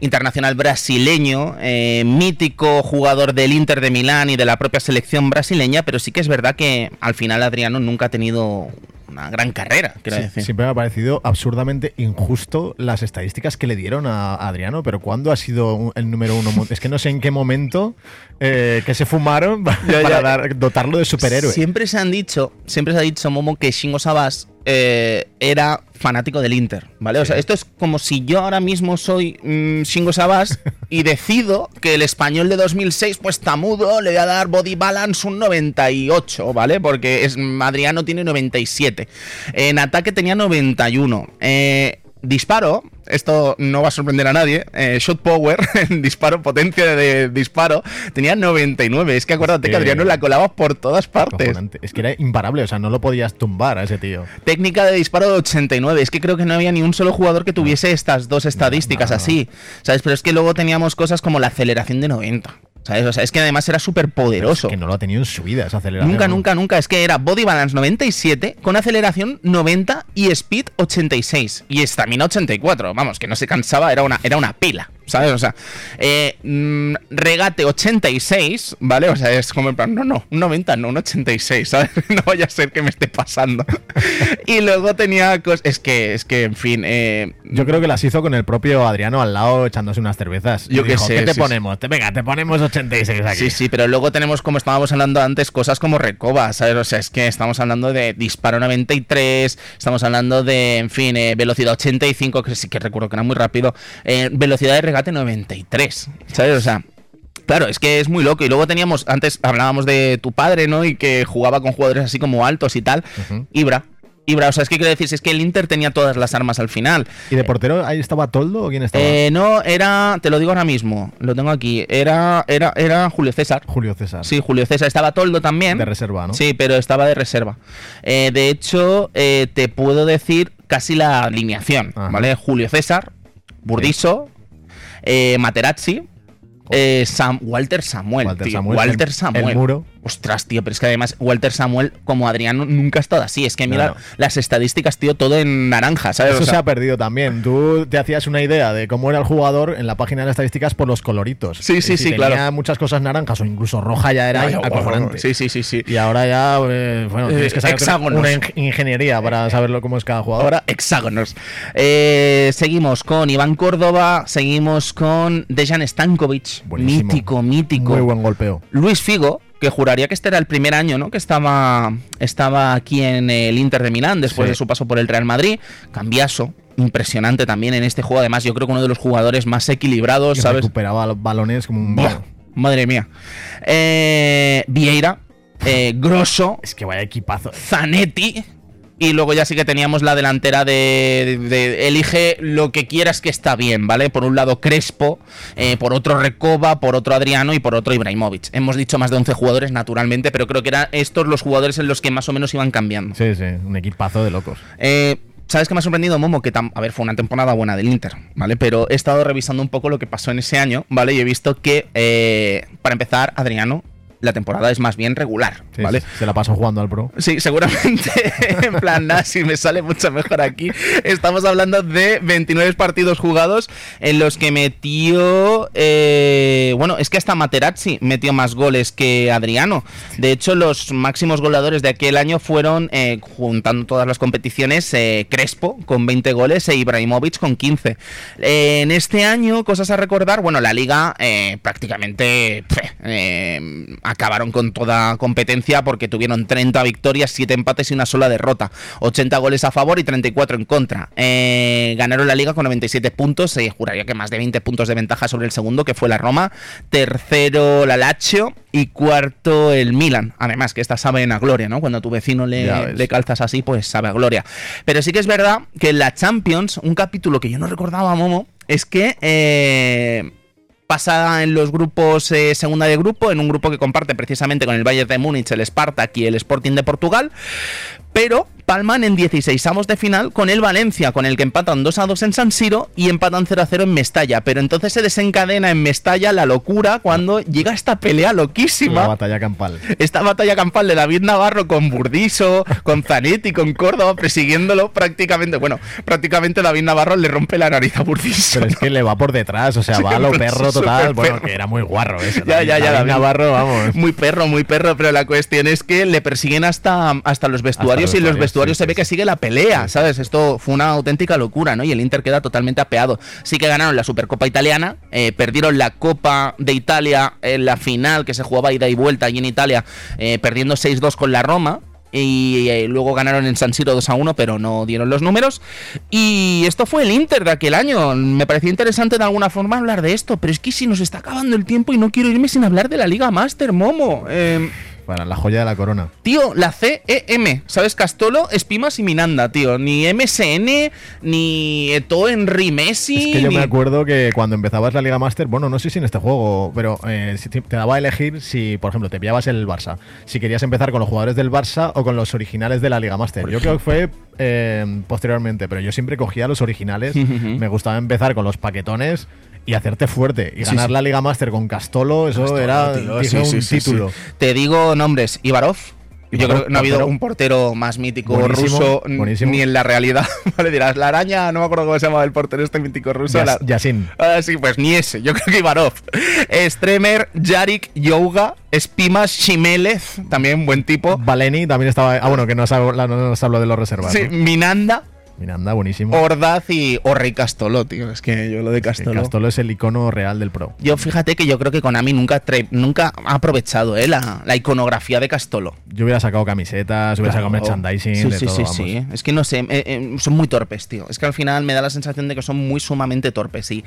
Internacional brasileño, eh, mítico jugador del Inter de Milán y de la propia selección brasileña, pero sí que es verdad que al final Adriano nunca ha tenido una gran carrera, quiero Sí, decir. siempre me ha parecido absurdamente injusto las estadísticas que le dieron a Adriano, pero ¿cuándo ha sido el número uno? Es que no sé en qué momento eh, que se fumaron para ya. dar- dotarlo de superhéroe. Siempre se han dicho, siempre se ha dicho, Momo, que Shingo Sabas eh, era fanático del Inter, ¿vale? O sea, esto es como si yo ahora mismo soy mm, Shingo Sabas y decido que el español de 2006, pues tamudo, le voy a dar body balance un 98, ¿vale? Porque es, Adriano tiene 97. En ataque tenía 91. Eh, disparo, esto no va a sorprender a nadie, eh, shot power, disparo, potencia de disparo, tenía 99. Es que acuérdate que que- Adriano la colaba por todas partes. Es que era imparable, o sea, no lo podías tumbar a ese tío. Técnica de disparo de 89. Es que creo que no había ni un solo jugador que tuviese estas dos estadísticas no, no. así. ¿Sabes? Pero es que luego teníamos cosas como la aceleración de 90. ¿Sabes? O sea, es que además era súper poderoso. Que no lo ha tenido en su vida esa aceleración. Nunca, nunca, nunca. Es que era body balance 97 con aceleración 90 y speed 86 y estamina 84. Vamos, que no se cansaba, era una, era una pila. ¿sabes? O sea, eh, mm, regate 86, ¿vale? O sea, es como en plan, no, no, un 90, no, un 86, ¿sabes? No vaya a ser que me esté pasando. Y luego tenía cosas, es que, es que, en fin, eh, Yo creo que las hizo con el propio Adriano al lado echándose unas cervezas. Yo qué sé, ¿Qué te sí, ponemos? Te- Venga, te ponemos 86 aquí. Sí, sí, pero luego tenemos, como estábamos hablando antes, cosas como Recoba, ¿sabes? O sea, es que estamos hablando de disparo 93, estamos hablando de, en fin, eh, velocidad 85, que sí que recuerdo que era muy rápido, eh, velocidad de regate 93, ¿sabes? O sea... Claro, es que es muy loco. Y luego teníamos, antes hablábamos de tu padre, ¿no? Y que jugaba con jugadores así como altos y tal. Ibra. Ibra, o sea, es que quiero decir, si es que el Inter tenía todas las armas al final. ¿Y de portero ahí estaba Toldo o quién estaba? Eh, no, era, te lo digo ahora mismo, lo tengo aquí, era, era, era Julio César. Julio César. Sí, Julio César. Estaba Toldo también. De reserva, ¿no? Sí, pero estaba de reserva. Eh, de hecho, eh, te puedo decir casi la alineación, Ajá. ¿vale? Julio César, Burdiso, Materazzi, eh, Sam- Walter Samuel. Walter tío, Samuel, Walter el- Samuel. el muro. Ostras, tío, pero es que además Walter Samuel, como Adriano, nunca ha estado así. Es que mira No, no. las estadísticas, tío, todo en naranja, ¿sabes? Eso O sea, se ha perdido también. Tú te hacías una idea de cómo era el jugador en la página de las estadísticas por los coloritos. Sí, sí, si sí, tenía claro. muchas cosas naranjas o incluso roja ya era acojonante. Sí, sí, sí, sí. Y ahora ya, eh, bueno, Eh, tienes que saber hexágonos. una ing- ingeniería para saberlo cómo es cada jugador. Ahora hexágonos. Eh, seguimos con Iván Córdoba, seguimos con Dejan Stankovic, Buenísimo. mítico, mítico. Muy buen golpeo. Luis Figo, que juraría que este era el primer año, ¿no? Que estaba, estaba aquí en el Inter de Milán después Sí. de su paso por el Real Madrid. Cambiaso, impresionante también en este juego. Además, yo creo que uno de los jugadores más equilibrados, ¿sabes? recuperaba los balones como un... Buah, madre mía. Eh, Vieira, eh, Grosso, Es que vaya equipazo. Zanetti. Y luego ya sí que teníamos la delantera de, de- elige lo que quieras que está bien, ¿vale? Por un lado Crespo, eh, por otro Recoba, por otro Adriano y por otro Ibrahimovic. Hemos dicho más de 11 jugadores naturalmente, pero creo que eran estos los jugadores en los que más o menos iban cambiando. Sí, sí, un equipazo de locos. Eh, ¿Sabes qué me ha sorprendido, Momo? Que, a ver, fue una temporada buena del Inter, ¿vale? Pero he estado revisando un poco lo que pasó en ese año, ¿vale? Y he visto que, eh, para empezar, Adriano, la temporada es más bien regular, Sí, ¿vale? Se la pasó jugando al pro. Sí, seguramente. en plan, nada, si me sale mucho mejor aquí. Estamos hablando de 29 partidos jugados en los que metió. eh, bueno, es que hasta Materazzi metió más goles que Adriano. De hecho, los máximos goleadores de aquel año fueron, eh, juntando todas las competiciones, eh, Crespo con 20 goles e Ibrahimovic con 15. Eh, en este año, cosas a recordar, bueno, la liga eh, prácticamente acabaron con toda competencia porque tuvieron 30 victorias, 7 empates y una sola derrota. 80 goles a favor y 34 en contra. Eh, ganaron la liga con 97 puntos, se juraría que más de 20 puntos de ventaja sobre el segundo, que fue la Roma. Tercero la Lazio y cuarto el Milan. Además, que esta sabe a gloria, ¿no? Cuando a tu vecino le calzas así, pues sabe a gloria. Pero sí que es verdad que en la Champions, un capítulo que yo no recordaba, Momo, es que eh, pasa en los grupos eh, segunda de grupo, en un grupo que comparte precisamente con el Bayern de Múnich, el Spartak y el Sporting de Portugal, pero palman en 16 avos de final con el Valencia, con el que empatan 2 a 2 en San Siro y empatan 0 a 0 en Mestalla. Pero entonces se desencadena en Mestalla la locura cuando llega esta pelea loquísima La batalla campal. esta batalla campal de David Navarro con Burdiso, con Zanetti, con Córdoba, persiguiéndolo prácticamente. Bueno, prácticamente David Navarro le rompe la nariz a Burdiso. Pero es que le va por detrás, o sea, Sí, va a lo pero perro total. Bueno, perro. que era muy guarro eso. Ya, ya, ya, David David. Navarro, vamos. Muy perro, muy perro, pero la cuestión es que le persiguen hasta, hasta los vestuarios los y los vestuarios, se ve que sigue la pelea, ¿sabes? Esto fue una auténtica locura, ¿no? Y el Inter queda totalmente apeado. Sí que ganaron la Supercopa Italiana, eh, perdieron la Copa de Italia en la final que se jugaba ida y vuelta allí en Italia, eh, perdiendo 6-2 con la Roma. Y eh, luego ganaron en San Siro 2 a 1, pero no dieron los números. Y esto fue el Inter de aquel año. Me pareció interesante de alguna forma hablar de esto, pero es que si nos está acabando el tiempo y no quiero irme sin hablar de la Liga Master, Momo. Eh, Para la joya de la corona. Tío, la CEM, ¿sabes? Castolo, Espimas y Minanda, tío. Ni MSN, ni Eto Henry Messi. Es que yo ni- me acuerdo que cuando empezabas la Liga Master, bueno, no sé si en este juego, pero eh, te daba a elegir si, por ejemplo, te pillabas el Barça, si querías empezar con los jugadores del Barça o con los originales de la Liga Master. Yo creo que fue eh, posteriormente, pero yo siempre cogía los originales. me gustaba empezar con los paquetones y hacerte fuerte. Y Sí, ganar sí. la Liga Master con Castolo, eso Castolo, era tío, dije, sí, un título. sí. Te digo nombres: Ibarov, Yo creo que no ha habido un portero más mítico Buenísimo, ruso buenísimo. ni en la realidad. Vale, dirás, la araña, no me acuerdo cómo se llamaba el portero este mítico ruso. Yas- la- Yasin. Ah, sí, pues ni ese. Yo creo que Ivanov. Stremer, Yarik, Youga, Spimas, Shimelez, también buen tipo. Valeni también estaba. Ah, bueno, que nos, habla- no nos hablo de los reservas. Sí, ¿no? Minanda, Miranda, buenísimo. Ordaz y Orrey Castolo, tío. Es que yo lo de Castolo. Castolo es el icono real del pro. Yo fíjate que yo creo que Konami nunca, nunca ha aprovechado eh, la, la iconografía de Castolo. Yo hubiera sacado camisetas, hubiera sacado merchandising, Sí, de sí, todo, sí, vamos. sí. Es que no sé, eh, eh, son muy torpes, tío. Es que al final me da la sensación de que son muy sumamente torpes. Y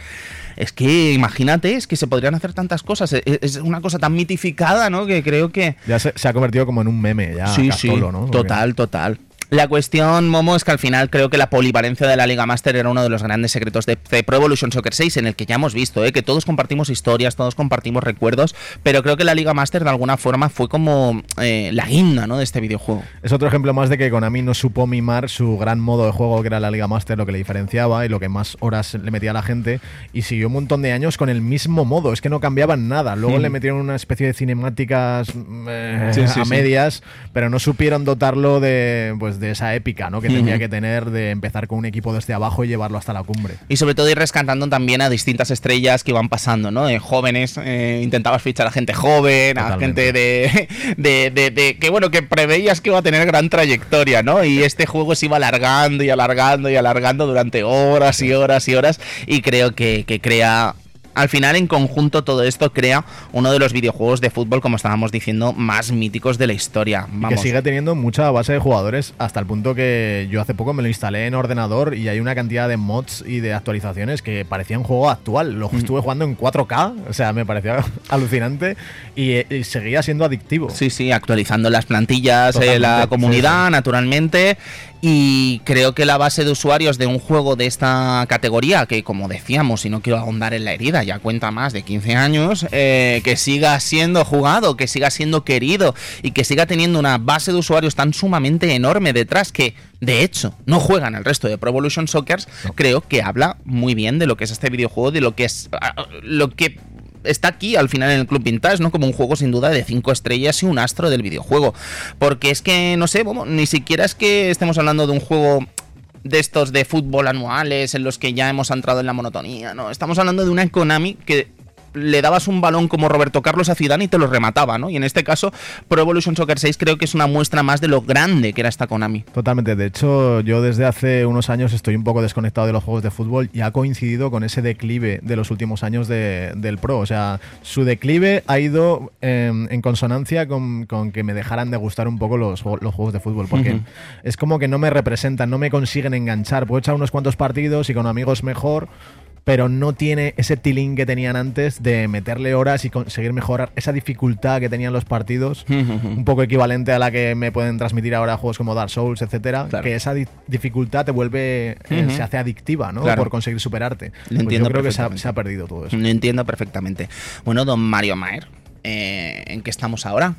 es que imagínate, es que se podrían hacer tantas cosas. Es, es una cosa tan mitificada, ¿no? Que creo que. Ya se, se ha convertido como en un meme, ya. sí, Castolo, sí. Total, total. La cuestión, Momo, es que al final creo que la polivalencia de la Liga Master era uno de los grandes secretos de, de Pro Evolution Soccer 6, en el que ya hemos visto ¿eh? que todos compartimos historias, todos compartimos recuerdos, pero creo que la Liga Master de alguna forma fue como eh, la guinda ¿no? de este videojuego. Es otro ejemplo más de que Konami no supo mimar su gran modo de juego que era la Liga Master, lo que le diferenciaba y lo que más horas le metía a la gente. Y siguió un montón de años con el mismo modo, es que no cambiaban nada. Luego le metieron una especie de cinemáticas mm, eh, Sí, sí, a sí. medias, pero no supieron dotarlo de, pues, de esa épica ¿no? que tenía que tener de empezar con un equipo desde abajo y llevarlo hasta la cumbre. Y sobre todo ir rescatando también a distintas estrellas que iban pasando, ¿no? De jóvenes, eh, intentabas fichar a gente joven, a gente de, de, de- de- que bueno, que preveías que iba a tener gran trayectoria, ¿no? Y este juego se iba alargando y alargando y alargando durante horas y horas y horas y creo que, que crea... Al final, en conjunto, todo esto crea uno de los videojuegos de fútbol, como estábamos diciendo, más míticos de la historia. Y que sigue teniendo mucha base de jugadores hasta el punto que yo hace poco me lo instalé en ordenador y hay una cantidad de mods y de actualizaciones que parecía un juego actual. Mm. Lo estuve jugando en 4K, o sea, me parecía alucinante y, eh, y seguía siendo adictivo. Sí, sí, actualizando las plantillas, eh, la comunidad, sí, sí. naturalmente. Y creo que la base de usuarios de un juego de esta categoría, que como decíamos, y no quiero ahondar en la herida, ya cuenta más de 15 años, eh, que siga siendo jugado, que siga siendo querido y que siga teniendo una base de usuarios tan sumamente enorme detrás que, de hecho, no juegan el resto de Pro Evolution Soccer, creo que habla muy bien de lo que es este videojuego, de lo que es lo que está aquí al final en el Club Vintage, ¿no? Como un juego sin duda de cinco estrellas y un astro del videojuego. Porque es que, no sé, Momo, ni siquiera es que estemos hablando de un juego de estos de fútbol anuales en los que ya hemos entrado en la monotonía, ¿no? Estamos hablando de una Konami que le dabas un balón como Roberto Carlos a Zidane y te lo remataba, ¿no? Y en este caso, Pro Evolution Soccer 6 creo que es una muestra más de lo grande que era esta Konami. Totalmente. De hecho, yo desde hace unos años estoy un poco desconectado de los juegos de fútbol y ha coincidido con ese declive de los últimos años de- del Pro. O sea, su declive ha ido eh, en consonancia con, con que me dejaran de gustar un poco los, ju- los juegos de fútbol. Porque es como que no me representan, no me consiguen enganchar. Puedo echar unos cuantos partidos y con amigos mejor. Pero no tiene ese tilín que tenían antes de meterle horas y conseguir mejorar esa dificultad que tenían los partidos un poco equivalente a la que me pueden transmitir ahora juegos como Dark Souls, etcétera, Claro. que esa di- dificultad te vuelve, eh, se hace adictiva, ¿no? Claro. Por conseguir superarte. Pues entiendo yo creo que se ha, perfectamente. se ha perdido todo eso. Lo entiendo perfectamente. Bueno, don Mario Maer, eh, ¿en qué estamos ahora?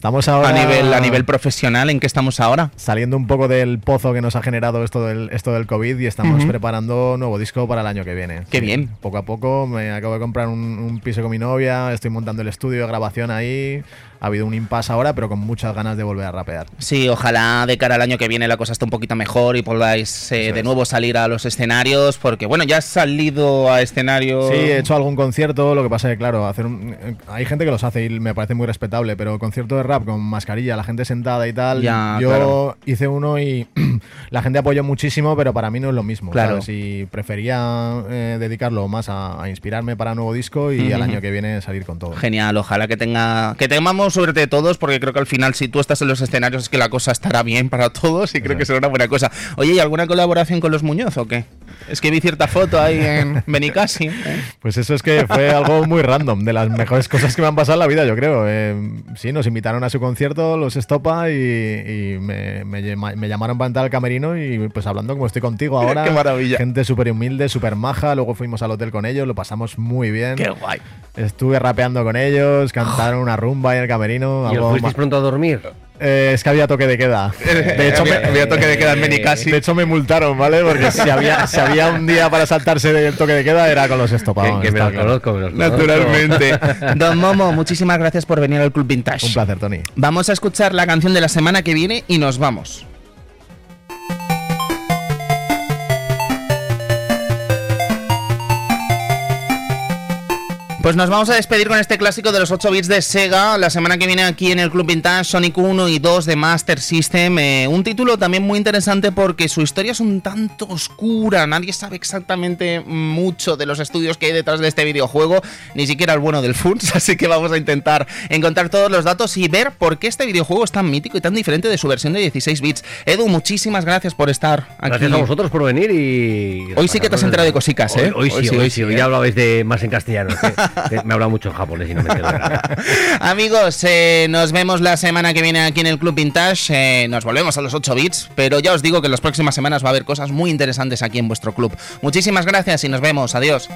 Estamos ahora A nivel, a nivel profesional, ¿en qué estamos ahora? saliendo un poco del pozo que nos ha generado esto del, esto del COVID y estamos Ujú. preparando nuevo disco para el año que viene. Qué bien. Poco a poco me acabo de comprar un, un piso con mi novia, estoy montando el estudio de grabación ahí. Ha habido un impasse ahora, pero con muchas ganas de volver a rapear. Sí, ojalá de cara al año que viene la cosa esté un poquito mejor y podáis eh, de nuevo salir a los escenarios, porque bueno, ya has salido a escenario. Sí, he hecho algún concierto, lo que pasa es que, claro, hacer un- eh, hay gente que los hace y me parece muy respetable, pero concierto de rap con mascarilla, la gente sentada y tal, Ya, yo claro. hice uno y la gente apoyó muchísimo, pero para mí no es lo mismo, Claro. ¿sabes? Y prefería eh, dedicarlo más a, a inspirarme para un nuevo disco y al año que viene salir con todo. Genial, ojalá que tenga que tengamos suerte todos, porque creo que al final si tú estás en los escenarios es que la cosa estará bien para todos y creo que será una buena cosa. Oye, ¿y alguna colaboración con los Muñoz o qué? Es que vi cierta foto ahí en Benicasi. ¿eh? Pues eso es que fue algo muy random, de las mejores cosas que me han pasado en la vida, yo creo. Eh, sí, nos invitaron a su concierto, los Estopa, y, y me, me llamaron para entrar al camerino y pues hablando como estoy contigo ahora. Qué maravilla. Gente súper humilde, súper maja, luego fuimos al hotel con ellos, lo pasamos muy bien. Qué guay. Estuve rapeando con ellos, cantaron una rumba en el camerino. ¿Y os fuisteis pronto a dormir? Eh, es que había toque de queda. De hecho, me, había toque de queda en Benicassi. De hecho, me multaron, ¿vale? Porque si había, si había un día para saltarse del toque de queda, era con los estopados. Que, que me claro. conozco, me conozco. Naturalmente. Don Momo, muchísimas gracias por venir al Club Vintage. Un placer, Tony. Vamos a escuchar la canción de la semana que viene y nos vamos. Pues nos vamos a despedir con este clásico de los 8 bits de Sega. La semana que viene aquí en el Club Vintage, Sonic 1 y 2 de Master System. Eh, un título también muy interesante porque su historia es un tanto oscura. Nadie sabe exactamente mucho de los estudios que hay detrás de este videojuego, ni siquiera el bueno del FUNS. Así que vamos a intentar encontrar todos los datos y ver por qué este videojuego es tan mítico y tan diferente de su versión de 16 bits. Edu, muchísimas gracias por estar aquí. Gracias a vosotros por venir y... Hoy sí que te has enterado de cositas, ¿eh? Hoy, hoy sí, hoy, sí, hoy ¿eh? ya hablabais de más en castellano. eh, me ha hablado mucho en japonés y no me entero de nada. Amigos, eh, nos vemos la semana que viene aquí en el Club Vintage. Eh, nos volvemos a los 8 bits, pero ya os digo que en las próximas semanas va a haber cosas muy interesantes aquí en vuestro club. Muchísimas gracias y nos vemos. Adiós.